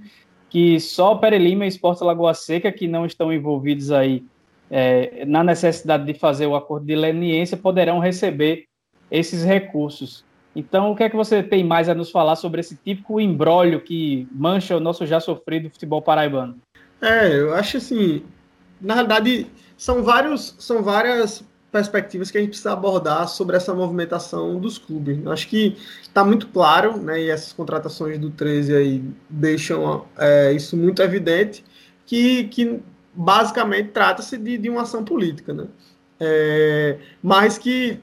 que só Pere Lima e Esporte Lagoa Seca, que não estão envolvidos aí é, na necessidade de fazer o acordo de leniência, poderão receber esses recursos. Então, o que é que você tem mais a nos falar sobre esse típico embrólio que mancha o nosso já sofrido futebol paraibano? É, eu acho assim, na verdade, são vários, são várias perspectivas que a gente precisa abordar sobre essa movimentação dos clubes. Eu acho que está muito claro, né, e essas contratações do 13 aí deixam é, isso muito evidente, que, que basicamente trata-se de, de uma ação política, né? É, mas que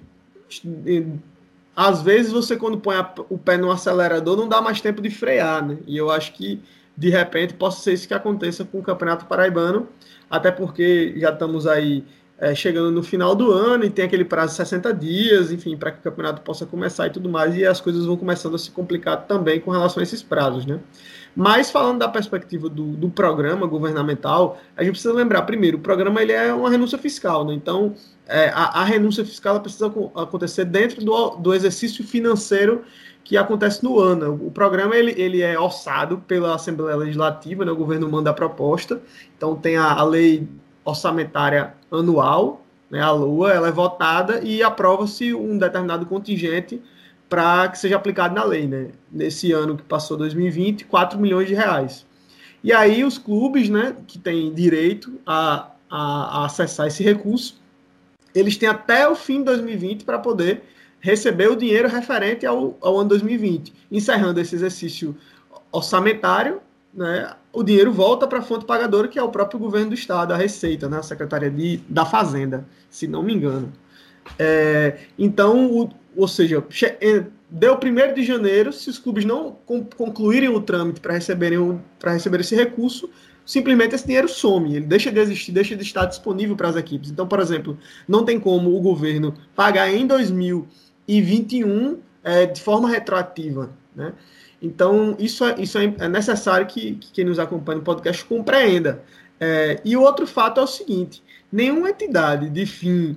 às vezes você quando põe a, o pé no acelerador não dá mais tempo de frear, né? E eu acho que de repente possa ser isso que aconteça com o Campeonato Paraibano, até porque já estamos aí é, chegando no final do ano e tem aquele prazo de 60 dias, enfim, para que o campeonato possa começar e tudo mais, e as coisas vão começando a se complicar também com relação a esses prazos, né? Mas falando da perspectiva do, do programa governamental, a gente precisa lembrar, primeiro, o programa ele é uma renúncia fiscal, né? Então, é, a, a, renúncia fiscal precisa acontecer dentro do, do exercício financeiro que acontece no ano. O programa ele, ele é orçado pela Assembleia Legislativa, né? o governo manda a proposta, então tem a, a lei orçamentária anual, né, a LUA, ela é votada e aprova-se um determinado contingente para que seja aplicado na lei. Né? Nesse ano que passou 2020, 4 milhões de reais. E aí os clubes né, que têm direito a, a, a acessar esse recurso, eles têm até o fim de 2020 para poder receber o dinheiro referente ao, ao ano 2020, encerrando esse exercício orçamentário né, o dinheiro volta para a fonte pagadora, que é o próprio governo do estado, a Receita, né, a Secretaria de, da Fazenda, se não me engano. É, então, o, ou seja, é, deu 1 de janeiro, se os clubes não concluírem o trâmite para receberem para receber esse recurso, simplesmente esse dinheiro some, ele deixa de existir, deixa de estar disponível para as equipes. Então, por exemplo, não tem como o governo pagar em 2021 é, de forma retroativa, né? Então, isso é, isso é, é necessário que, que, quem nos acompanha no podcast compreenda. É, e o outro fato é o seguinte: nenhuma entidade de fim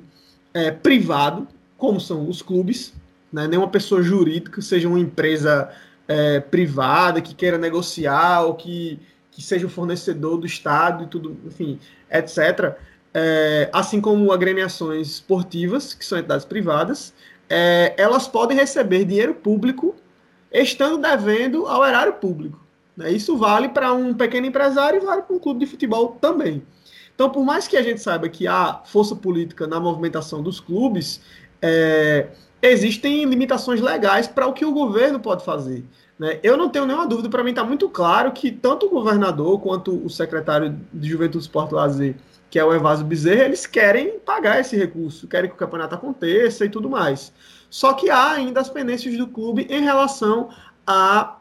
é, privado, como são os clubes, né, nenhuma pessoa jurídica, seja uma empresa é, privada que queira negociar ou que, que seja o fornecedor do Estado e tudo, enfim, etc., é, assim como agremiações esportivas, que são entidades privadas, é, elas podem receber dinheiro público estando devendo ao erário público. Né? Isso vale para um pequeno empresário e vale para um clube de futebol também. Então, por mais que a gente saiba que há força política na movimentação dos clubes, é, existem limitações legais para o que o governo pode fazer. Né? Eu não tenho nenhuma dúvida, para mim está muito claro que tanto o governador quanto o secretário de Juventude, Esporte e Lazer, que é o Evásio Bezerra, eles querem pagar esse recurso, querem que o campeonato aconteça e tudo mais. Só que há ainda as pendências do clube em relação a,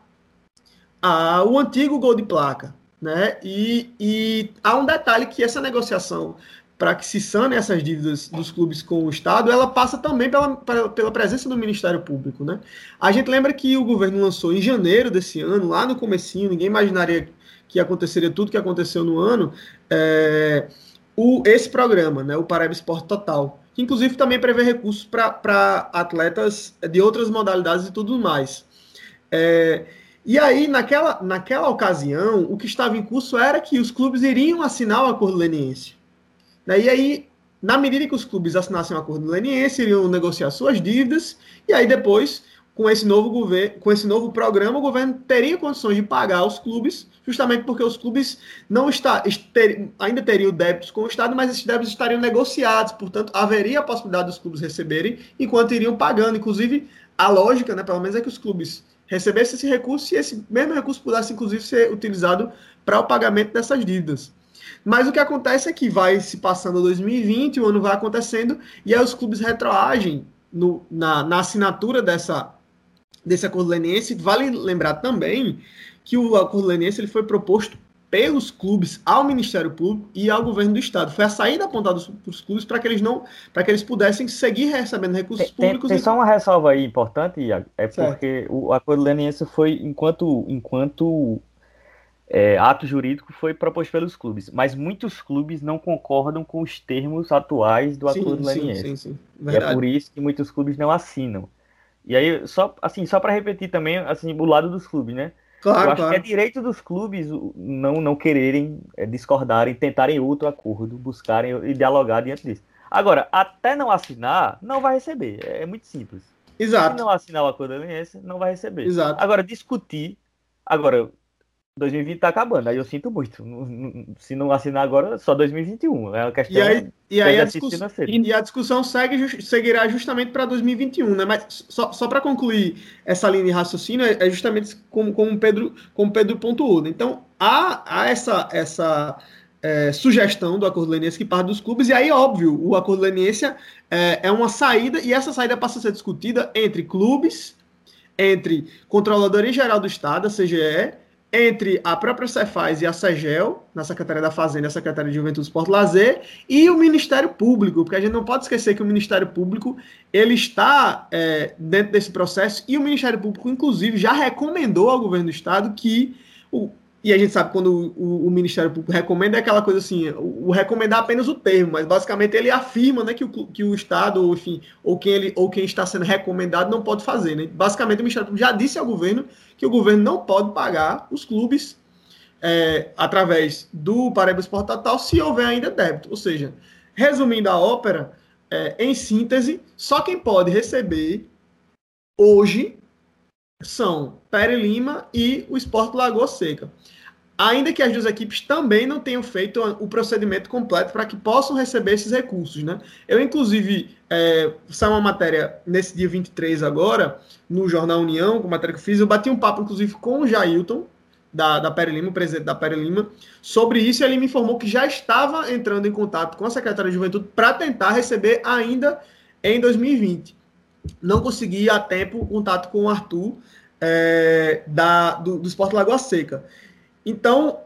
a o antigo gol de placa. Né? E, e há um detalhe que essa negociação para que se sanem essas dívidas dos clubes com o Estado, ela passa também pela, pela presença do Ministério Público. Né? A gente lembra que o governo lançou em janeiro desse ano, lá no comecinho, ninguém imaginaria que aconteceria tudo que aconteceu no ano, é, o, esse programa, né, o Paraíba Esporte Total que inclusive também prevê recursos para atletas de outras modalidades e tudo mais. É, e aí, naquela, naquela ocasião, o que estava em curso era que os clubes iriam assinar o acordo leniense. Né? E aí, na medida que os clubes assinassem o acordo leniense, iriam negociar suas dívidas, e aí depois com esse novo governo, com esse novo programa, o governo teria condições de pagar os clubes, justamente porque os clubes não está, ter, ainda teriam débitos com o Estado, mas esses débitos estariam negociados, portanto, haveria a possibilidade dos clubes receberem enquanto iriam pagando. Inclusive, a lógica, né, pelo menos, é que os clubes recebessem esse recurso e esse mesmo recurso pudesse, inclusive, ser utilizado para o pagamento dessas dívidas. Mas o que acontece é que vai se passando 2020, o ano vai acontecendo, e aí os clubes retroagem no, na, na assinatura dessa desse acordo leniense. Vale lembrar também que o acordo leniense ele foi proposto pelos clubes ao Ministério Público e ao governo do estado. Foi a saída apontada para os clubes para que eles não, para que eles pudessem seguir recebendo recursos tem, públicos. Tem, tem só uma ressalva aí importante, Iago, é certo. porque o acordo leniense foi enquanto enquanto é, ato jurídico foi proposto pelos clubes, mas muitos clubes não concordam com os termos atuais do sim, acordo leniense. Sim, sim, sim. E é por isso que muitos clubes não assinam. E aí, só, assim, só para repetir também, assim, o lado dos clubes, né? Claro, eu acho claro. que é direito dos clubes não, não quererem é, discordarem, tentarem outro acordo, buscarem e dialogar diante disso. Agora, até não assinar, não vai receber. É, é muito simples. Exato. Se não assinar o acordo de aliança, não vai receber. Exato. Agora, discutir. Agora, 2020 tá acabando, aí eu sinto muito. Se não assinar agora, só 2021. É uma questão. E aí, e aí a, discuss... e a discussão segue, seguirá justamente para 2021, né? Mas só, só para concluir essa linha de raciocínio, é, é justamente como, como Pedro como Pedro pontuou. Né? Então, há, há essa, essa é, sugestão do acordo leniense que parte dos clubes, e aí, óbvio, o acordo leniense é, é uma saída, e essa saída passa a ser discutida entre clubes, entre Controladoria Geral do Estado, a CGE, entre a própria Cefaz e a SEGEL, na Secretaria da Fazenda e a Secretaria de Juventude, Esporte e Lazer, e o Ministério Público, porque a gente não pode esquecer que o Ministério Público ele está é, dentro desse processo, e o Ministério Público, inclusive, já recomendou ao governo do Estado que o, e a gente sabe quando o, o, Ministério Público recomenda é aquela coisa assim, o, o, recomendar apenas o termo, mas basicamente ele afirma né, que, o, que o Estado, ou, enfim, ou quem, ele, ou quem está sendo recomendado não pode fazer. Né? Basicamente o Ministério Público já disse ao governo que o governo não pode pagar os clubes é, através do Paraíba Esporte Total se houver ainda débito. Ou seja, resumindo a ópera, é, em síntese, só quem pode receber hoje são Pere Lima e o Esporte Lagoa Seca. Ainda que as duas equipes também não tenham feito o procedimento completo para que possam receber esses recursos. Né? Eu, inclusive, é, saiu uma matéria nesse dia 23 agora, no Jornal União, com a matéria que eu fiz, eu bati um papo, inclusive, com o Jailton, da, da Pere Lima, o presidente da Pere Lima, sobre isso, ele me informou que já estava entrando em contato com a Secretaria de Juventude para tentar receber ainda em 2020 não consegui a tempo contato com o Arthur é, da, do, do Sport Lagoa Seca. Então,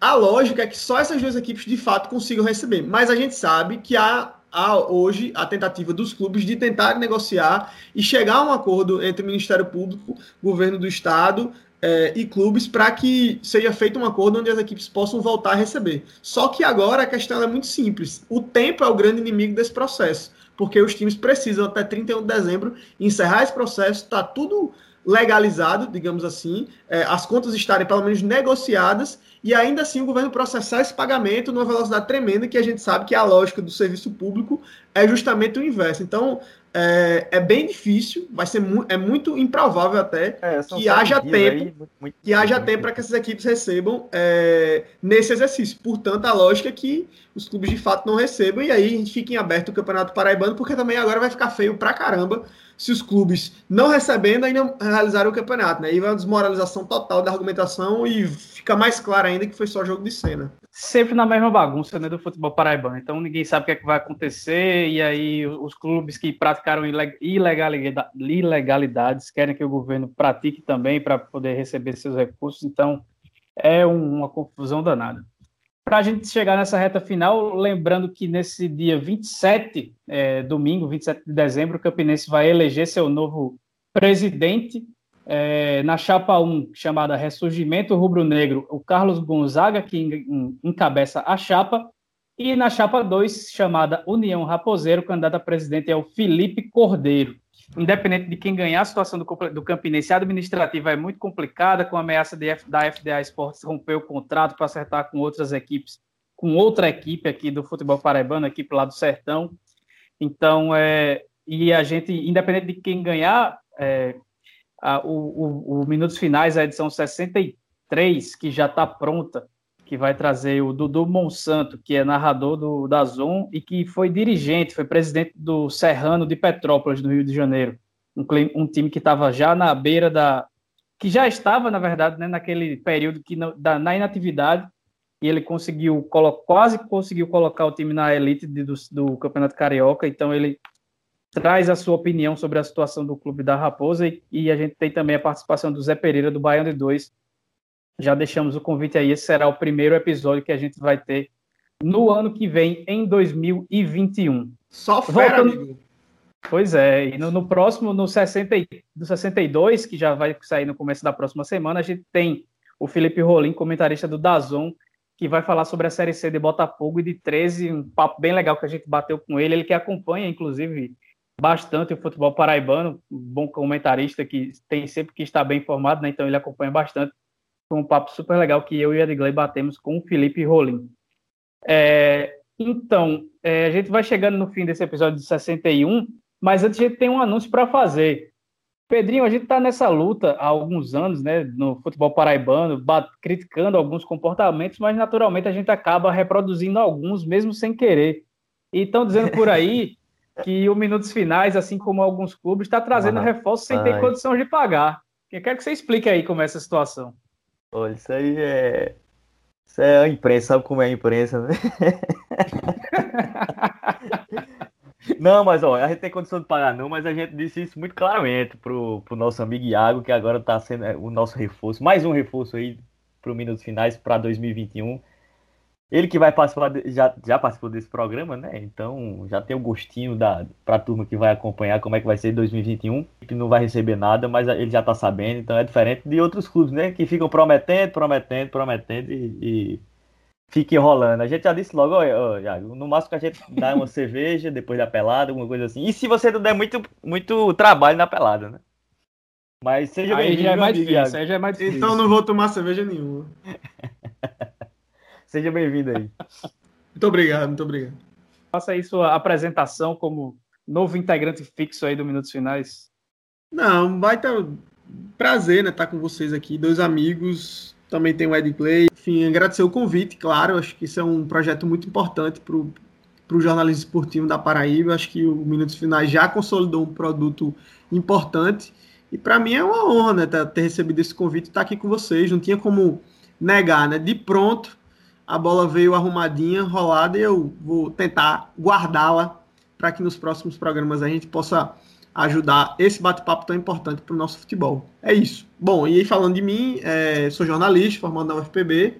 a lógica é que só essas duas equipes de fato consigam receber. Mas a gente sabe que há, há hoje a tentativa dos clubes de tentar negociar e chegar a um acordo entre o Ministério Público, governo do Estado é, e clubes para que seja feito um acordo onde as equipes possam voltar a receber. Só que agora a questão é muito simples. O tempo é o grande inimigo desse processo porque os times precisam até 31 de dezembro encerrar esse processo, está tudo legalizado, digamos assim, é, as contas estarem pelo menos negociadas e ainda assim o governo processar esse pagamento numa velocidade tremenda que a gente sabe que a lógica do serviço público é justamente o inverso. Então, é, é bem difícil, vai ser mu é muito improvável até é, que haja tempo, aí, muito, muito, que haja tempo para que essas equipes recebam é, nesse exercício. Portanto, a lógica é que os clubes de fato não recebam e aí a gente fica em aberto o Campeonato Paraibano, porque também agora vai ficar feio pra caramba se os clubes não recebendo ainda realizarem o campeonato, né? Aí vai uma desmoralização total da argumentação e fica mais claro ainda que foi só jogo de cena. Sempre na mesma bagunça, né, do futebol paraibano. Então ninguém sabe o que, é que vai acontecer e aí os clubes que praticaram ilegalidades querem que o governo pratique também para poder receber seus recursos. Então é uma confusão danada. Para a gente chegar nessa reta final, lembrando que nesse dia 27, é, domingo, 27 de dezembro, o Campinense vai eleger seu novo presidente. É, na chapa 1, chamada Ressurgimento Rubro-Negro, o Carlos Gonzaga, que encabeça a chapa. E na chapa 2, chamada União Raposeiro, o candidato a presidente é o Felipe Cordeiro independente de quem ganhar, a situação do, Campinense administrativa é muito complicada, com a ameaça de, da FDA Esportes romper o contrato para acertar com outras equipes, com outra equipe aqui do futebol paraibano, equipe lá do Sertão. Então, é, e a gente, independente de quem ganhar, é, o, o, o Minutos Finais, a edição 63, que já está pronta, que vai trazer o Dudu Monsanto, que é narrador do, da Zon e que foi dirigente, foi presidente do Serrano de Petrópolis, no Rio de Janeiro. Um, um time que estava já na beira da. que já estava, na verdade, né, naquele período que da, na inatividade, e ele conseguiu, quase conseguiu colocar o time na elite de, do, do Campeonato Carioca, então ele traz a sua opinião sobre a situação do clube da Raposa e, e a gente tem também a participação do Zé Pereira, do Baiano de 2, já deixamos o convite aí. Esse será o primeiro episódio que a gente vai ter no ano que vem, em 2021. Só fera, Voltando... amigo. Pois é, e no, no, próximo, no 60, do 62, que já vai sair no começo da próxima semana, a gente tem o Felipe Rolim, comentarista do Dazon, que vai falar sobre a Série C de Botafogo e de 13, um papo bem legal que a gente bateu com ele, ele que acompanha, inclusive, bastante o futebol paraibano, bom comentarista que tem sempre que estar bem informado, né? então ele acompanha bastante Foi um papo super legal que eu e Edgley batemos com o Felipe Rolim. É, então, é, a gente vai chegando no fim desse episódio de 61, mas antes a gente tem um anúncio para fazer. Pedrinho, a gente está nessa luta há alguns anos, né, no futebol paraibano, criticando alguns comportamentos, mas naturalmente a gente acaba reproduzindo alguns, mesmo sem querer. E estão dizendo por aí que o Minutos Finais, assim como alguns clubes, está trazendo ah, reforços sem ter condição de pagar. Eu quero que você explique aí como é essa situação. Olha, isso aí é. Isso é a imprensa, sabe como é a imprensa, né? Não, mas ó, a gente tem condição de pagar não, mas a gente disse isso muito claramente pro, pro nosso amigo Iago, que agora está sendo é, o nosso reforço, mais um reforço aí para o Minutos Finais para 2021. Ele que vai participar, de, já, já participou desse programa, né? Então já tem o gostinho da, para a turma que vai acompanhar como é que vai ser 2021, que não vai receber nada, mas ele já está sabendo, então é diferente de outros clubes, né? Que ficam prometendo, prometendo, prometendo e, e fica enrolando. A gente já disse logo, ó, Iago, no máximo que a gente dá uma cerveja depois da pelada, alguma coisa assim. E se você não der muito, muito trabalho na pelada, né? Mas seja bem-vindo. Já é mais difícil, aí já é mais difícil. Então não vou tomar cerveja nenhuma. seja bem-vindo aí. Muito obrigado, muito obrigado. Faça aí sua apresentação como novo integrante fixo aí do Minutos Finais. Não, vai ter prazer, né, estar com vocês aqui, dois amigos também tem o Ed Play. Enfim, agradecer o convite, claro, acho que isso é um projeto muito importante para o jornalismo esportivo da Paraíba. Acho que o Minutos Finais já consolidou um produto importante. E para mim é uma honra né, ter recebido esse convite e estar aqui com vocês. Não tinha como negar, né? De pronto, a bola veio arrumadinha, rolada, e eu vou tentar guardá-la para que nos próximos programas a gente possa ajudar esse bate-papo tão importante para o nosso futebol. É isso. Bom, e aí falando de mim, é, sou jornalista, formado na UFPB,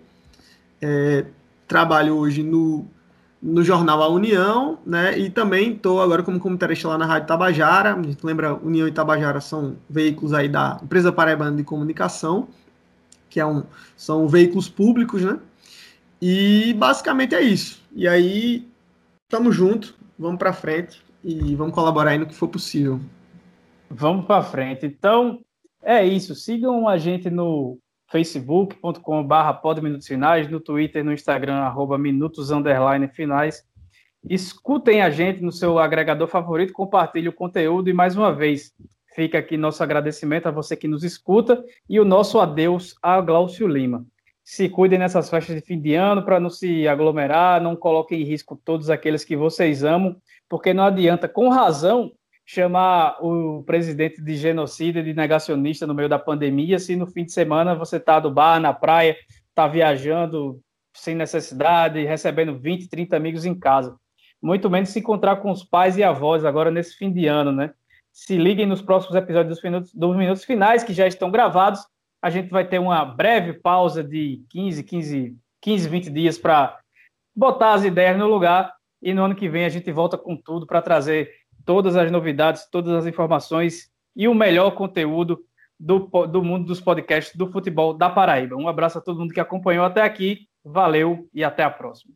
é, trabalho hoje no, no jornal A União, né, e também estou agora como comentarista lá na Rádio Tabajara, a gente lembra, União e Tabajara são veículos aí da Empresa Paraibana de Comunicação, que é um, são veículos públicos, né, e basicamente é isso. E aí, estamos juntos, vamos para frente, e vamos colaborar aí no que for possível. Vamos para frente. Então, é isso. Sigam a gente no facebook.com.br Minutos Finais, no Twitter, no Instagram, arroba minutos finais. Escutem a gente no seu agregador favorito, compartilhe o conteúdo e mais uma vez fica aqui nosso agradecimento a você que nos escuta e o nosso adeus a Glaucio Lima. Se cuidem nessas festas de fim de ano para não se aglomerar, não coloquem em risco todos aqueles que vocês amam porque não adianta, com razão, chamar o presidente de genocida, de negacionista no meio da pandemia, se no fim de semana você está do bar, na praia, está viajando sem necessidade, recebendo 20, 30 amigos em casa. Muito menos se encontrar com os pais e avós agora nesse fim de ano, né? Se liguem nos próximos episódios dos minutos, dos minutos finais, que já estão gravados. A gente vai ter uma breve pausa de 15, 15, 15 20 dias para botar as ideias no lugar e no ano que vem a gente volta com tudo para trazer todas as novidades, todas as informações e o melhor conteúdo do, do mundo dos podcasts do futebol da Paraíba. Um abraço a todo mundo que acompanhou até aqui. Valeu e até a próxima.